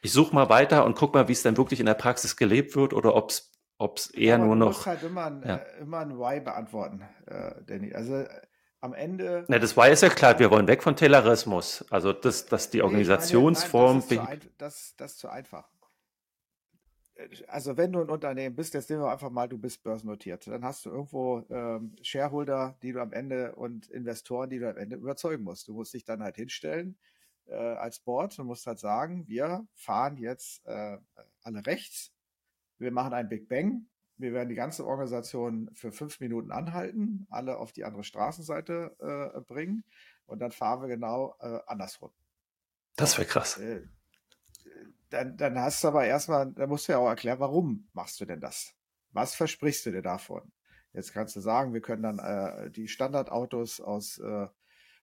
Ich suche mal weiter und guck mal, wie es dann wirklich in der Praxis gelebt wird oder ob es eher Aber nur du noch. musst halt immer ein, ja. äh, immer ein Why beantworten, äh, Danny. Also äh, am Ende. Na, das war ist ja klar, wir wollen weg von Taylorismus. Also das, dass die Nee, ich meine, nein, Organisationsform. das ist, ein, das, das ist zu einfach. Äh, Also wenn du ein Unternehmen bist, jetzt nehmen wir einfach mal, du bist börsennotiert, dann hast du irgendwo ähm, Shareholder, die du am Ende und Investoren, die du am Ende überzeugen musst. Du musst dich dann halt hinstellen äh, als Board und musst halt sagen, wir fahren jetzt äh, alle rechts, wir machen ein Big Bang, wir werden die ganze Organisation für fünf Minuten anhalten, alle auf die andere Straßenseite äh, bringen und dann fahren wir genau äh, andersrum. das wäre krass. Dann, dann hast du aber erstmal, da musst du ja auch erklären, warum machst du denn das? Was versprichst du dir davon? Jetzt kannst du sagen, wir können dann äh, die Standardautos aus äh,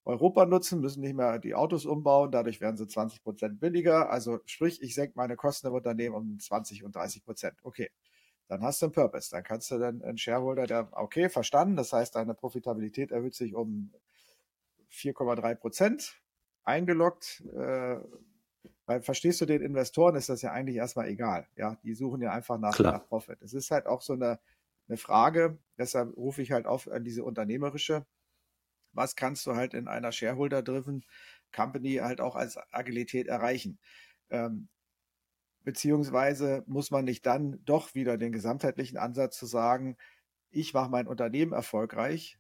Europa nutzen, müssen nicht mehr die Autos umbauen, dadurch werden sie 20 Prozent billiger. Also sprich, ich senke meine Kosten im Unternehmen um 20 und 30 Prozent. Okay, dann hast du einen Purpose. Dann kannst du dann einen Shareholder, der, okay, verstanden, das heißt, deine Profitabilität erhöht sich um 4,3 Prozent eingeloggt. Äh, weil verstehst du den Investoren, ist das ja eigentlich erstmal egal. Ja, die suchen ja einfach nach, nach Profit. Es ist halt auch so eine, eine Frage, deshalb rufe ich halt auf an diese unternehmerische. Was kannst du halt in einer Shareholder-driven Company halt auch als Agilität erreichen? Ähm, beziehungsweise muss man nicht dann doch wieder den gesamtheitlichen Ansatz zu sagen, ich mache mein Unternehmen erfolgreich,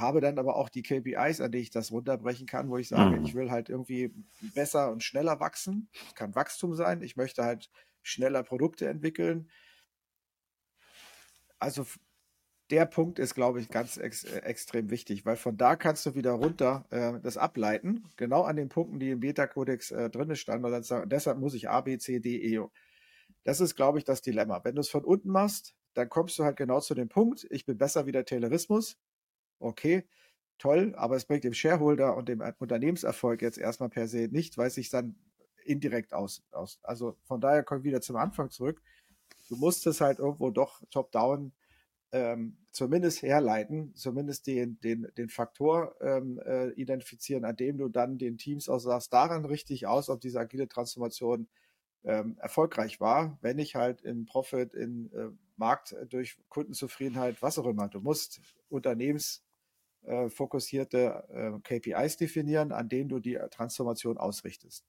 habe dann aber auch die KPIs, an die ich das runterbrechen kann, wo ich sage, Mhm. ich will halt irgendwie besser und schneller wachsen. Das kann Wachstum sein. Ich möchte halt schneller Produkte entwickeln. Also der Punkt ist, glaube ich, ganz ex äh, extrem wichtig, weil von da kannst du wieder runter äh, das ableiten, genau an den Punkten, die im Beta-Kodex äh, drin standen. Und dann sagen, deshalb muss ich A, B, C, D, E. Das ist, glaube ich, das Dilemma. Wenn du es von unten machst, dann kommst du halt genau zu dem Punkt, ich bin besser wie der Taylorismus. Okay, toll, aber es bringt dem Shareholder und dem Unternehmenserfolg jetzt erstmal per se nicht, weil es sich dann indirekt aus, aus. Also von daher kommen wir wieder zum Anfang zurück. Du musst es halt irgendwo doch top-down ähm, zumindest herleiten, zumindest den, den, den Faktor ähm, äh, identifizieren, an dem du dann den Teams auch sagst, daran richtig aus, ob diese agile Transformation ähm, erfolgreich war, wenn ich halt in Profit, in äh, Markt äh, durch Kundenzufriedenheit, was auch immer. Du musst unternehmensfokussierte äh, KPIs definieren, an denen du die Transformation ausrichtest.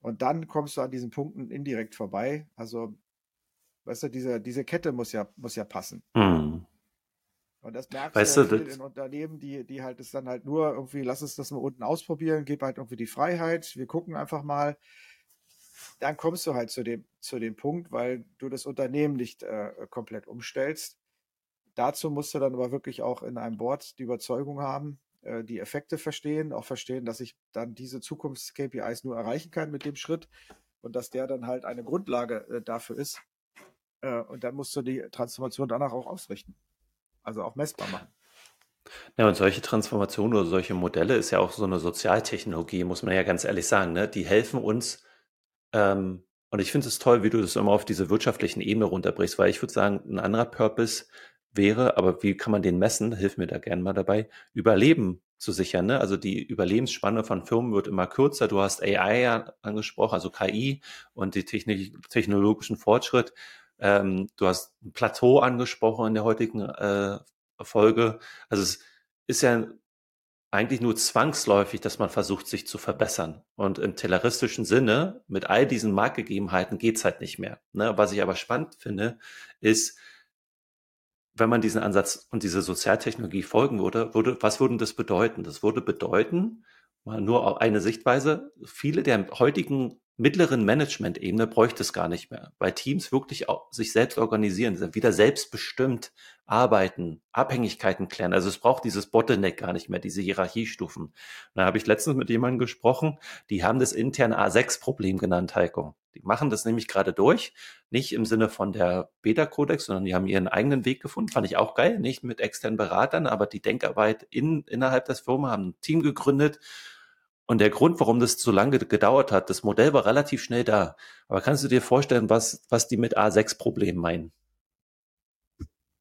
Und dann kommst du an diesen Punkten indirekt vorbei. Also, weißt du, diese, diese Kette muss ja, muss ja passen. Mhm. Und das merkst weißt du du in den Unternehmen, die, die halt es dann halt nur irgendwie, lass uns das mal unten ausprobieren, gib halt irgendwie die Freiheit, wir gucken einfach mal. Dann kommst du halt zu dem, zu dem Punkt, weil du das Unternehmen nicht äh, komplett umstellst. Dazu musst du dann aber wirklich auch in einem Board die Überzeugung haben, äh, die Effekte verstehen, auch verstehen, dass ich dann diese Zukunfts-KPIs nur erreichen kann mit dem Schritt und dass der dann halt eine Grundlage äh, dafür ist. Äh, und dann musst du die Transformation danach auch ausrichten. Also auch messbar machen. Ja, und solche Transformationen oder solche Modelle ist ja auch so eine Sozialtechnologie, muss man ja ganz ehrlich sagen. Ne? Die helfen uns, ähm, und ich finde es toll, wie du das immer auf diese wirtschaftlichen Ebene runterbrichst, weil ich würde sagen, ein anderer Purpose wäre, aber wie kann man den messen? Hilf mir da gerne mal dabei, Überleben zu sichern. Ne? Also die Überlebensspanne von Firmen wird immer kürzer. Du hast AI angesprochen, also KI und die technologischen Fortschritt. Ähm, du hast ein Plateau angesprochen in der heutigen äh, Folge. Also es ist ja eigentlich nur zwangsläufig, dass man versucht, sich zu verbessern. Und im telleristischen Sinne, mit all diesen Marktgegebenheiten geht's halt nicht mehr. Ne? Was ich aber spannend finde, ist, wenn man diesen Ansatz und diese Sozialtechnologie folgen würde, würde, was würde das bedeuten? Das würde bedeuten, mal nur eine Sichtweise, viele der heutigen mittleren Management-Ebene bräuchte es gar nicht mehr, weil Teams wirklich auch sich selbst organisieren, wieder selbstbestimmt arbeiten, Abhängigkeiten klären. Also es braucht dieses Bottleneck gar nicht mehr, diese Hierarchiestufen. Da habe ich letztens mit jemandem gesprochen, die haben das interne A6-Problem genannt, Heiko. Die machen das nämlich gerade durch, nicht im Sinne von der Beta-Kodex, sondern die haben ihren eigenen Weg gefunden, fand ich auch geil, nicht mit externen Beratern, aber die Denkarbeit in, innerhalb des Firma haben ein Team gegründet und der Grund, warum das so lange gedauert hat, das Modell war relativ schnell da. Aber kannst du dir vorstellen, was, was die mit A6-Problemen meinen?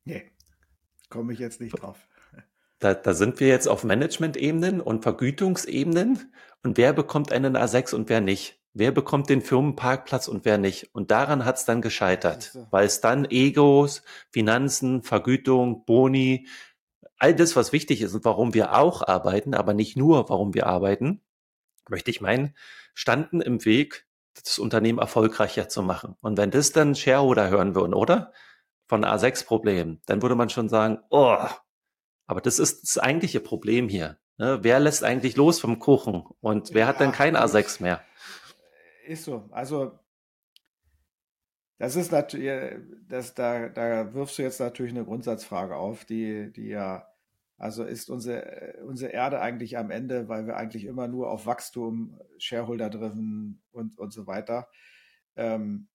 Nee, komme ich jetzt nicht drauf. Da, da sind wir jetzt auf Management-Ebenen und Vergütungsebenen. Und wer bekommt einen A6 und wer nicht? Wer bekommt den Firmenparkplatz und wer nicht? Und daran hat es dann gescheitert, so. weil es dann Egos, Finanzen, Vergütung, Boni, all das, was wichtig ist und warum wir auch arbeiten, aber nicht nur, warum wir arbeiten, möchte ich meinen, standen im Weg, das Unternehmen erfolgreicher zu machen. Und wenn das dann Shareholder hören würden, oder? Von A6-Problemen, dann würde man schon sagen, oh, aber das ist das eigentliche Problem hier. Ne? Wer lässt eigentlich los vom Kuchen und wer ja, hat denn kein A6 mehr? Ist so. Also das ist natürlich, das, da, da wirfst du jetzt natürlich eine Grundsatzfrage auf, die, die ja also ist unsere, unsere Erde eigentlich am Ende, weil wir eigentlich immer nur auf Wachstum, Shareholder-driven und, und so weiter. Ähm,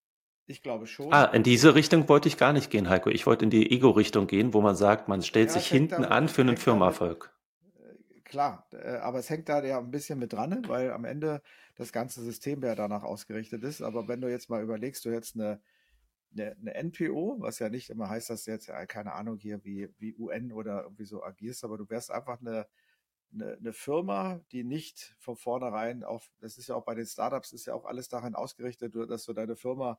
ich glaube schon. Ah, in diese Richtung wollte ich gar nicht gehen, Heiko. Ich wollte in die Ego-Richtung gehen, wo man sagt, man stellt ja, sich hinten an für einen Firmenerfolg. Äh, klar, äh, aber es hängt da ja ein bisschen mit dran, weil am Ende das ganze System ja danach ausgerichtet ist. Aber wenn du jetzt mal überlegst, du hättest eine eine, eine NPO, was ja nicht immer heißt, dass du jetzt, ja, keine Ahnung, hier wie, wie UN oder irgendwie so agierst, aber du wärst einfach eine, eine, eine Firma, die nicht von vornherein auf, das ist ja auch bei den Startups, ist ja auch alles darin ausgerichtet, dass du deine Firma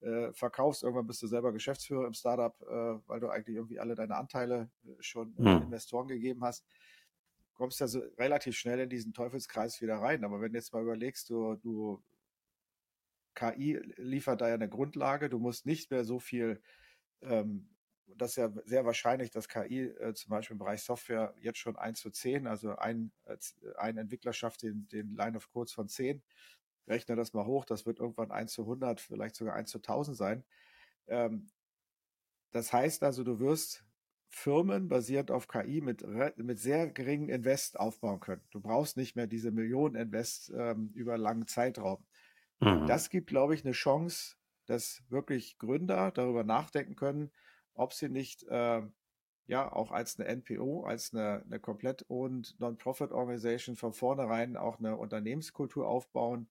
äh, verkaufst. Irgendwann bist du selber Geschäftsführer im Startup, äh, weil du eigentlich irgendwie alle deine Anteile äh, schon mhm. Investoren gegeben hast. Kommst ja so relativ schnell in diesen Teufelskreis wieder rein. Aber wenn du jetzt mal überlegst, du, du KI liefert da ja eine Grundlage. Du musst nicht mehr so viel, ähm, das ist ja sehr wahrscheinlich, dass KI äh, zum Beispiel im Bereich Software jetzt schon 1 zu 10, also ein, äh, ein Entwickler schafft den, den Line of Codes von 10. Rechne das mal hoch, das wird irgendwann 1 zu 100, vielleicht sogar 1 zu 1000 sein. Ähm, das heißt also, du wirst Firmen basierend auf KI mit, mit sehr geringen Invest aufbauen können. Du brauchst nicht mehr diese Millionen Invest ähm, über langen Zeitraum. Mhm. Das gibt, glaube ich, eine Chance, dass wirklich Gründer darüber nachdenken können, ob sie nicht äh, ja auch als eine NPO, als eine, eine komplett owned Non-Profit Organization von vornherein auch eine Unternehmenskultur aufbauen,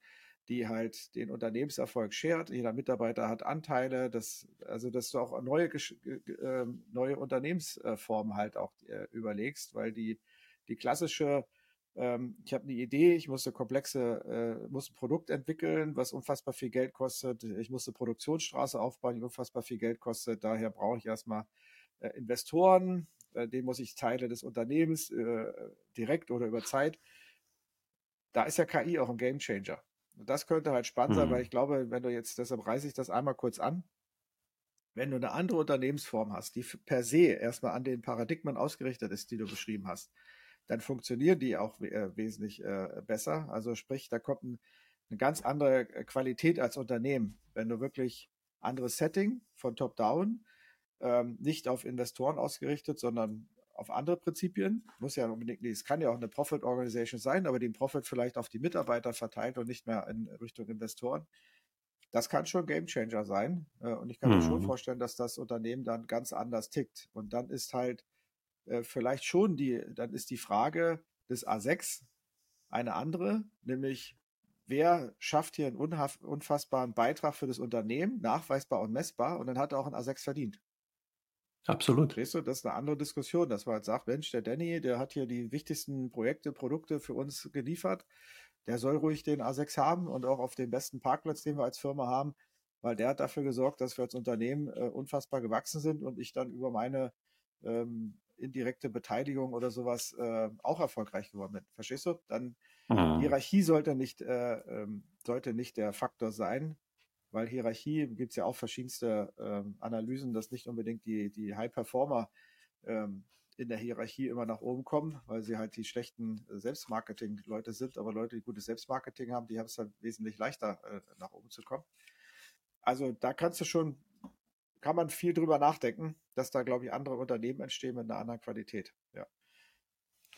die halt den Unternehmenserfolg schert. Jeder Mitarbeiter hat Anteile, dass, also dass du auch neue, äh, neue Unternehmensformen halt auch äh, überlegst, weil die, die klassische ähm, ich habe eine Idee, ich musste komplexe, äh, muss ein Produkt entwickeln, was unfassbar viel Geld kostet. Ich musste Produktionsstraße aufbauen, die unfassbar viel Geld kostet. Daher brauche ich erstmal äh, Investoren, äh, denen muss ich Teile des Unternehmens äh, direkt oder über Zeit. Da ist ja KI auch ein Gamechanger. Das könnte halt spannend mhm. sein, weil ich glaube, wenn du jetzt, deshalb reiße ich das einmal kurz an. wenn du eine andere Unternehmensform hast, die per se erstmal an den Paradigmen ausgerichtet ist, die du beschrieben hast, dann funktionieren die auch äh, wesentlich äh, besser. Also sprich, da kommt ein, eine ganz andere äh, Qualität als Unternehmen. Wenn du wirklich anderes Setting von Top-Down, ähm, nicht auf Investoren ausgerichtet, sondern auf andere Prinzipien. Muss ja unbedingt nicht, es kann ja auch eine Profit Organization sein, aber den Profit vielleicht auf die Mitarbeiter verteilt und nicht mehr in Richtung Investoren. Das kann schon Game Changer sein. Äh, und ich kann mhm. mir schon mhm. vorstellen, dass das Unternehmen dann ganz anders tickt. Und dann ist halt äh, vielleicht schon die, dann ist die Frage des A6 eine andere, nämlich wer schafft hier einen unfassbaren Beitrag für das Unternehmen, nachweisbar und messbar, und dann hat er auch ein A6 verdient. Absolut. Weißt du, das ist eine andere Diskussion, dass man halt sagt, Mensch, der Danny, der hat hier die wichtigsten Projekte, Produkte für uns geliefert. Der soll ruhig den A6 haben und auch auf den besten Parkplatz, den wir als Firma haben, weil der hat dafür gesorgt, dass wir als Unternehmen äh, unfassbar gewachsen sind und ich dann über meine ähm, indirekte Beteiligung oder sowas äh, auch erfolgreich geworden bin. Verstehst du? Dann mhm. Hierarchie sollte nicht, äh, ähm, sollte nicht der Faktor sein, weil Hierarchie gibt es ja auch verschiedenste ähm, Analysen, dass nicht unbedingt die, die High-Performer ähm, in der Hierarchie immer nach oben kommen, weil sie halt die schlechten Selbstmarketing-Leute sind, aber Leute, die gutes Selbstmarketing haben, die haben es dann wesentlich leichter, äh, nach oben zu kommen. Also da kannst du schon, kann man viel drüber nachdenken, dass da, glaube ich, andere Unternehmen entstehen mit einer anderen Qualität. Ja.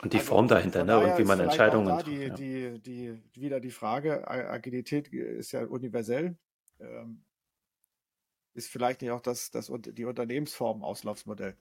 Und die also, Form dahinter, ne? Und wie man Entscheidungen trifft. Die, ja. die, die, wieder die Frage, Agilität ist ja universell ähm, ist vielleicht nicht auch das, das die Unternehmensform Auslaufsmodell.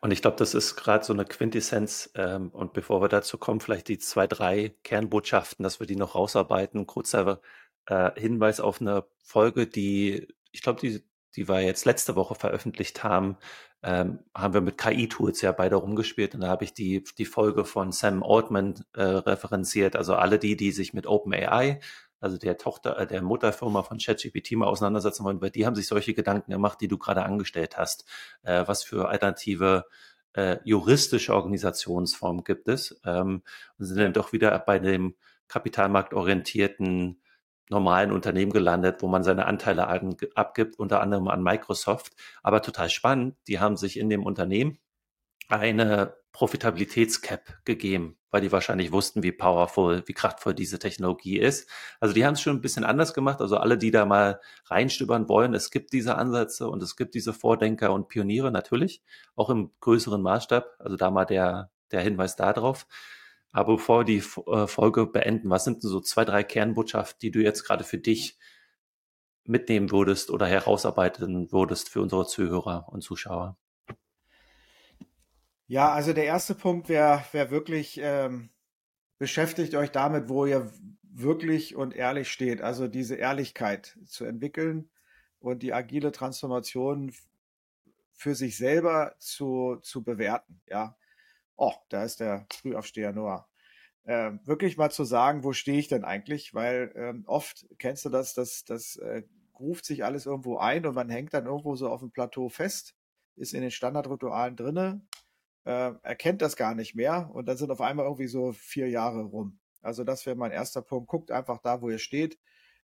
Und ich glaube, das ist gerade so eine Quintessenz. Ähm, und bevor wir dazu kommen, vielleicht die zwei, drei Kernbotschaften, dass wir die noch rausarbeiten. Kurzer äh, Hinweis auf eine Folge, die, ich glaube, die, die wir jetzt letzte Woche veröffentlicht haben, ähm, haben wir mit KI-Tools ja beide rumgespielt und da habe ich die, die Folge von Sam Altman äh, referenziert. Also alle die, die sich mit OpenAI also der Tochter, äh, der Mutterfirma von ChatGPT mal auseinandersetzen wollen, weil die haben sich solche Gedanken gemacht, die du gerade angestellt hast. Äh, was für alternative äh, juristische Organisationsformen gibt es? Ähm, und sind dann doch wieder bei dem kapitalmarktorientierten normalen Unternehmen gelandet, wo man seine Anteile abgibt, unter anderem an Microsoft. Aber total spannend, die haben sich in dem Unternehmen eine Profitabilitätscap gegeben, weil die wahrscheinlich wussten, wie powerful, wie kraftvoll diese Technologie ist. Also die haben es schon ein bisschen anders gemacht. Also alle, die da mal reinstöbern wollen, es gibt diese Ansätze und es gibt diese Vordenker und Pioniere natürlich, auch im größeren Maßstab. Also da mal der, der Hinweis darauf. Aber bevor wir die äh, Folge beenden, was sind denn so zwei, drei Kernbotschaften, die du jetzt gerade für dich mitnehmen würdest oder herausarbeiten würdest für unsere Zuhörer und Zuschauer? Ja, also der erste Punkt wäre wär wirklich, ähm, beschäftigt euch damit, wo ihr wirklich und ehrlich steht. Also diese Ehrlichkeit zu entwickeln und die agile Transformation für sich selber zu, zu bewerten. Ja, oh, da ist der Frühaufsteher Noah. Ähm, wirklich mal zu sagen, wo stehe ich denn eigentlich? Weil ähm, oft kennst du das, dass das äh, ruft sich alles irgendwo ein und man hängt dann irgendwo so auf dem Plateau fest, ist in den Standardritualen drinne äh, erkennt das gar nicht mehr und dann sind auf einmal irgendwie so vier Jahre rum. Also das wäre mein erster Punkt. Guckt einfach da, wo ihr steht.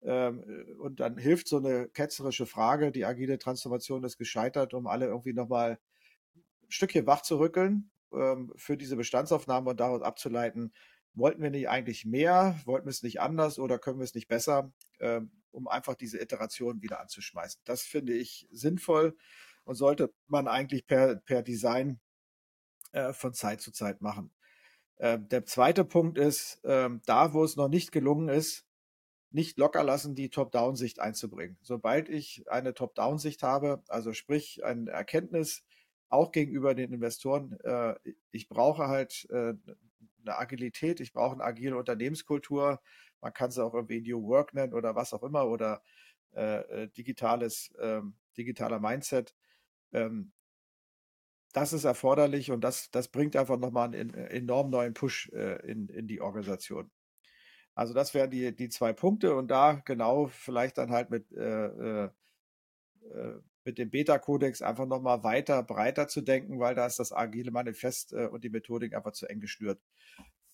Ähm, und dann hilft so eine ketzerische Frage, die agile Transformation ist gescheitert, um alle irgendwie nochmal ein Stückchen wach zu rückeln ähm, für diese Bestandsaufnahme und daraus abzuleiten, wollten wir nicht eigentlich mehr, wollten wir es nicht anders oder können wir es nicht besser, ähm, um einfach diese Iteration wieder anzuschmeißen. Das finde ich sinnvoll und sollte man eigentlich per, per Design äh, von Zeit zu Zeit machen. Äh, der zweite Punkt ist, äh, da wo es noch nicht gelungen ist, nicht locker lassen, die Top-Down-Sicht einzubringen. Sobald ich eine Top-Down-Sicht habe, also sprich eine Erkenntnis, auch gegenüber den Investoren, äh, ich brauche halt äh, eine Agilität, ich brauche eine agile Unternehmenskultur, man kann es auch irgendwie New Work nennen oder was auch immer oder digitales, ähm, digitaler Mindset. Ähm, das ist erforderlich und das, das bringt einfach nochmal einen enorm neuen Push äh, in, in die Organisation. Also das wären die, die zwei Punkte und da genau vielleicht dann halt mit, äh, äh, äh mit dem Beta-Kodex einfach nochmal weiter, breiter zu denken, weil da ist das agile Manifest äh, und die Methodik einfach zu eng geschnürt.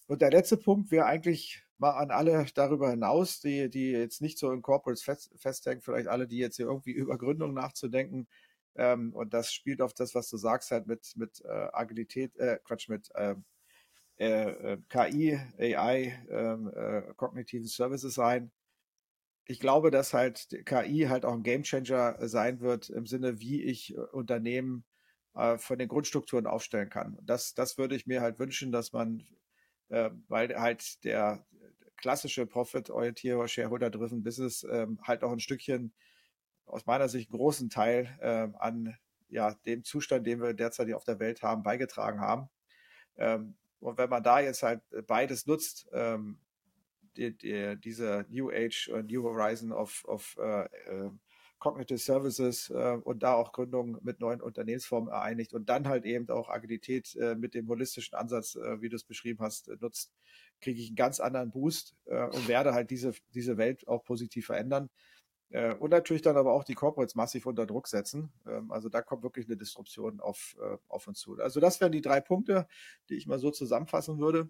Und der letzte Punkt wäre eigentlich mal an alle darüber hinaus, die, die jetzt nicht so in Corporates fest, festhängen, vielleicht alle, die jetzt hier irgendwie über Gründung nachzudenken. Ähm, und das spielt auf das, was du sagst, halt mit, mit äh, Agilität, äh, Quatsch, mit ähm, äh, äh, KI, AI, ähm, äh, kognitiven Services sein. Ich glaube, dass halt KI halt auch ein Gamechanger sein wird im Sinne, wie ich äh, Unternehmen äh, von den Grundstrukturen aufstellen kann. Das, das würde ich mir halt wünschen, dass man, äh, weil halt der klassische Profit-orientierte Shareholder-driven Business ähm, halt auch ein Stückchen aus meiner Sicht einen großen Teil äh, an ja, dem Zustand, den wir derzeit auf der Welt haben, beigetragen haben. Ähm, und wenn man da jetzt halt beides nutzt, ähm, die, die, diese New Age, New Horizon of, of äh, äh, Cognitive Services äh, und da auch Gründungen mit neuen Unternehmensformen ereinigt und dann halt eben auch Agilität äh, mit dem holistischen Ansatz, äh, wie du es beschrieben hast, nutzt, kriege ich einen ganz anderen Boost äh, und werde halt diese, diese Welt auch positiv verändern. Äh, und natürlich dann aber auch die Corporates massiv unter Druck setzen. Ähm, also da kommt wirklich eine Disruption auf, auf uns zu. Also das wären die drei Punkte, die ich mal so zusammenfassen würde.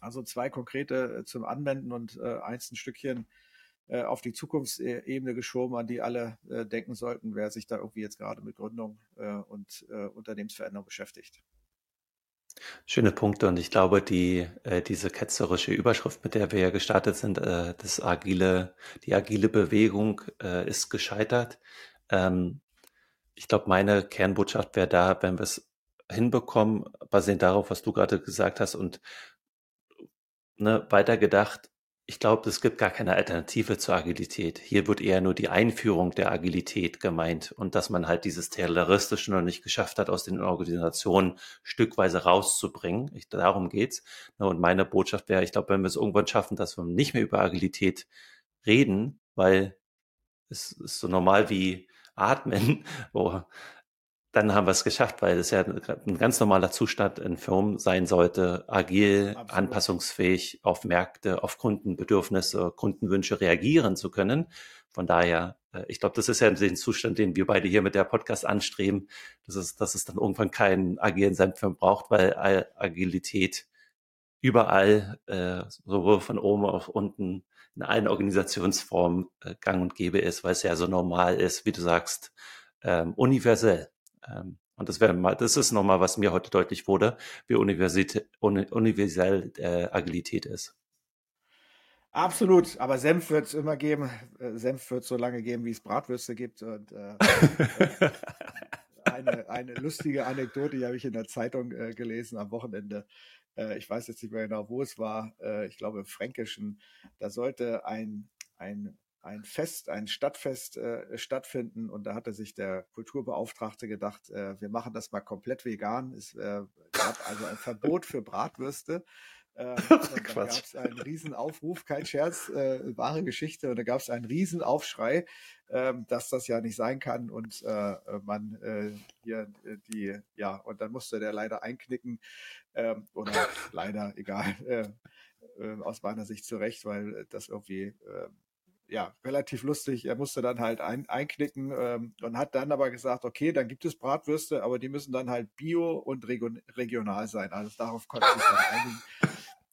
Also zwei konkrete zum Anwenden und eins ein Stückchen äh, auf die Zukunftsebene geschoben, an die alle äh, denken sollten, wer sich da irgendwie jetzt gerade mit Gründung äh, und Unternehmensveränderung beschäftigt. Schöne Punkte und ich glaube, die, äh, diese ketzerische Überschrift, mit der wir ja gestartet sind, äh, das agile, die agile Bewegung äh, ist gescheitert. Ähm, ich glaube, meine Kernbotschaft wäre da, wenn wir es hinbekommen, basierend darauf, was du gerade gesagt hast und ne, weitergedacht, ich glaube, es gibt gar keine Alternative zur Agilität. Hier wird eher nur die Einführung der Agilität gemeint und dass man halt dieses Terroristische noch nicht geschafft hat, aus den Organisationen stückweise rauszubringen. Ich, darum geht's. Und meine Botschaft wäre, ich glaube, wenn wir es irgendwann schaffen, dass wir nicht mehr über Agilität reden, weil es ist so normal wie Atmen, wo dann haben wir es geschafft, weil es ja ein ganz normaler Zustand in Firmen sein sollte, agil, Absolut. anpassungsfähig auf Märkte, auf Kundenbedürfnisse, Kundenwünsche reagieren zu können. Von daher, äh, ich glaube, das ist ja den Zustand, den wir beide hier mit der Podcast anstreben, dass es, dass es dann irgendwann keinen agilen Senf braucht, weil Agilität überall, äh, sowohl von oben auf unten, in allen Organisationsformen äh, gang und gäbe ist, weil es ja so normal ist, wie du sagst, ähm, universell. Ähm, und das mal, das ist nochmal, was mir heute deutlich wurde, wie universell äh, Agilität ist. Absolut, aber Senf wird es immer geben. Äh, Senf wird es so lange geben, wie es Bratwürste gibt. Und äh, eine, eine lustige Anekdote, die habe ich in der Zeitung äh, gelesen am Wochenende. Äh, ich weiß jetzt nicht mehr genau, wo es war. Äh, ich glaube im Fränkischen. Da sollte ein, ein ein Fest, ein Stadtfest äh, stattfinden. Und da hatte sich der Kulturbeauftragte gedacht, äh, wir machen das mal komplett vegan. Es äh, gab also ein Verbot für Bratwürste. Äh, da gab es einen Riesenaufruf, kein Scherz, äh, wahre Geschichte. Und da gab es einen Riesenaufschrei, äh, dass das ja nicht sein kann. Und äh, man äh, hier äh, die, ja, und dann musste der leider einknicken. Äh, oder leider, egal. Äh, äh, aus meiner Sicht zurecht, weil das irgendwie äh, ja, relativ lustig. Er musste dann halt ein, einknicken ähm, und hat dann aber gesagt, okay, dann gibt es Bratwürste, aber die müssen dann halt bio und region, regional sein. Also darauf konnte sich dann einigen.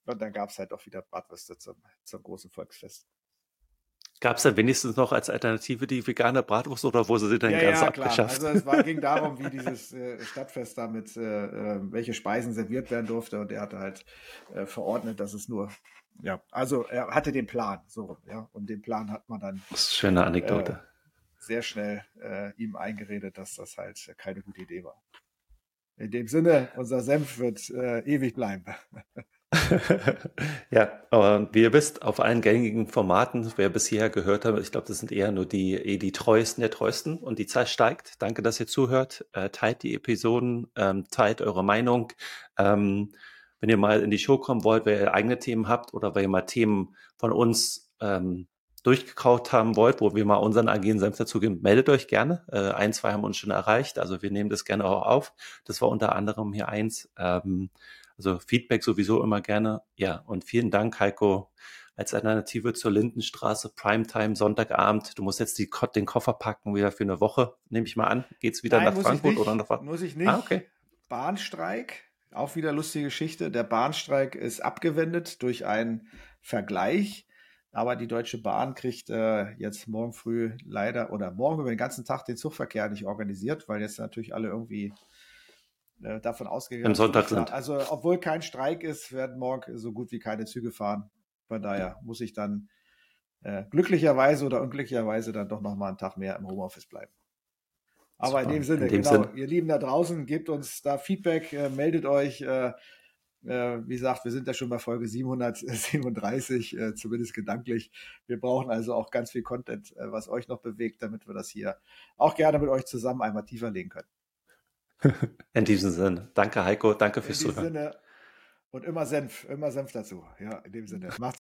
Und dann gab es halt auch wieder Bratwürste zum, zum großen Volksfest. Gab es dann wenigstens noch als Alternative die vegane Bratwurst oder wurde sie dann ja, ganz ja, abgeschafft? Klar. Also es war, ging darum, wie dieses äh, Stadtfest damit, äh, äh, welche Speisen serviert werden durfte und er hatte halt äh, verordnet, dass es nur ja, also er hatte den Plan, so, ja, und den Plan hat man dann. Das ist eine schöne Anekdote. Äh, sehr schnell äh, ihm eingeredet, dass das halt keine gute Idee war. In dem Sinne, unser Senf wird äh, ewig bleiben. ja, und wie ihr wisst, auf allen gängigen Formaten, wer bisher gehört hat, ich glaube, das sind eher nur die, eh die treuesten der treuesten und die Zahl steigt. Danke, dass ihr zuhört. Äh, teilt die Episoden, ähm, teilt eure Meinung. Ähm, wenn ihr mal in die Show kommen wollt, wer ihr eigene Themen habt oder wenn ihr mal Themen von uns ähm, durchgekaut haben wollt, wo wir mal unseren agilen Senf dazugeben, meldet euch gerne. Äh, ein, zwei haben uns schon erreicht, also wir nehmen das gerne auch auf. Das war unter anderem hier eins. Ähm, also Feedback sowieso immer gerne. Ja, und vielen Dank, Heiko, als Alternative zur Lindenstraße, Primetime, Sonntagabend. Du musst jetzt die, den Koffer packen, wieder für eine Woche, nehme ich mal an. Geht's wieder Nein, nach Frankfurt oder nach Muss ich nicht. Ah, okay. Bahnstreik auch wieder lustige Geschichte. Der Bahnstreik ist abgewendet durch ein Vergleich. Aber die Deutsche Bahn kriegt äh, jetzt morgen früh leider oder morgen über den ganzen Tag den Zugverkehr nicht organisiert, weil jetzt natürlich alle irgendwie äh, davon ausgegangen Sonntag sind. Also, obwohl kein Streik ist, werden morgen so gut wie keine Züge fahren. Von daher muss ich dann äh, glücklicherweise oder unglücklicherweise dann doch noch mal einen Tag mehr im Homeoffice bleiben. Aber in dem Sinne, in dem genau, Sinn. ihr Lieben da draußen, gebt uns da Feedback, äh, meldet euch. Äh, äh, wie gesagt, wir sind ja schon bei Folge 737, äh, zumindest gedanklich. Wir brauchen also auch ganz viel Content, äh, was euch noch bewegt, damit wir das hier auch gerne mit euch zusammen einmal tiefer legen können. In diesem Sinne, danke Heiko, danke fürs Zuhören. In diesem Sinne und immer Senf, immer Senf dazu. Ja, in dem Sinne. Macht's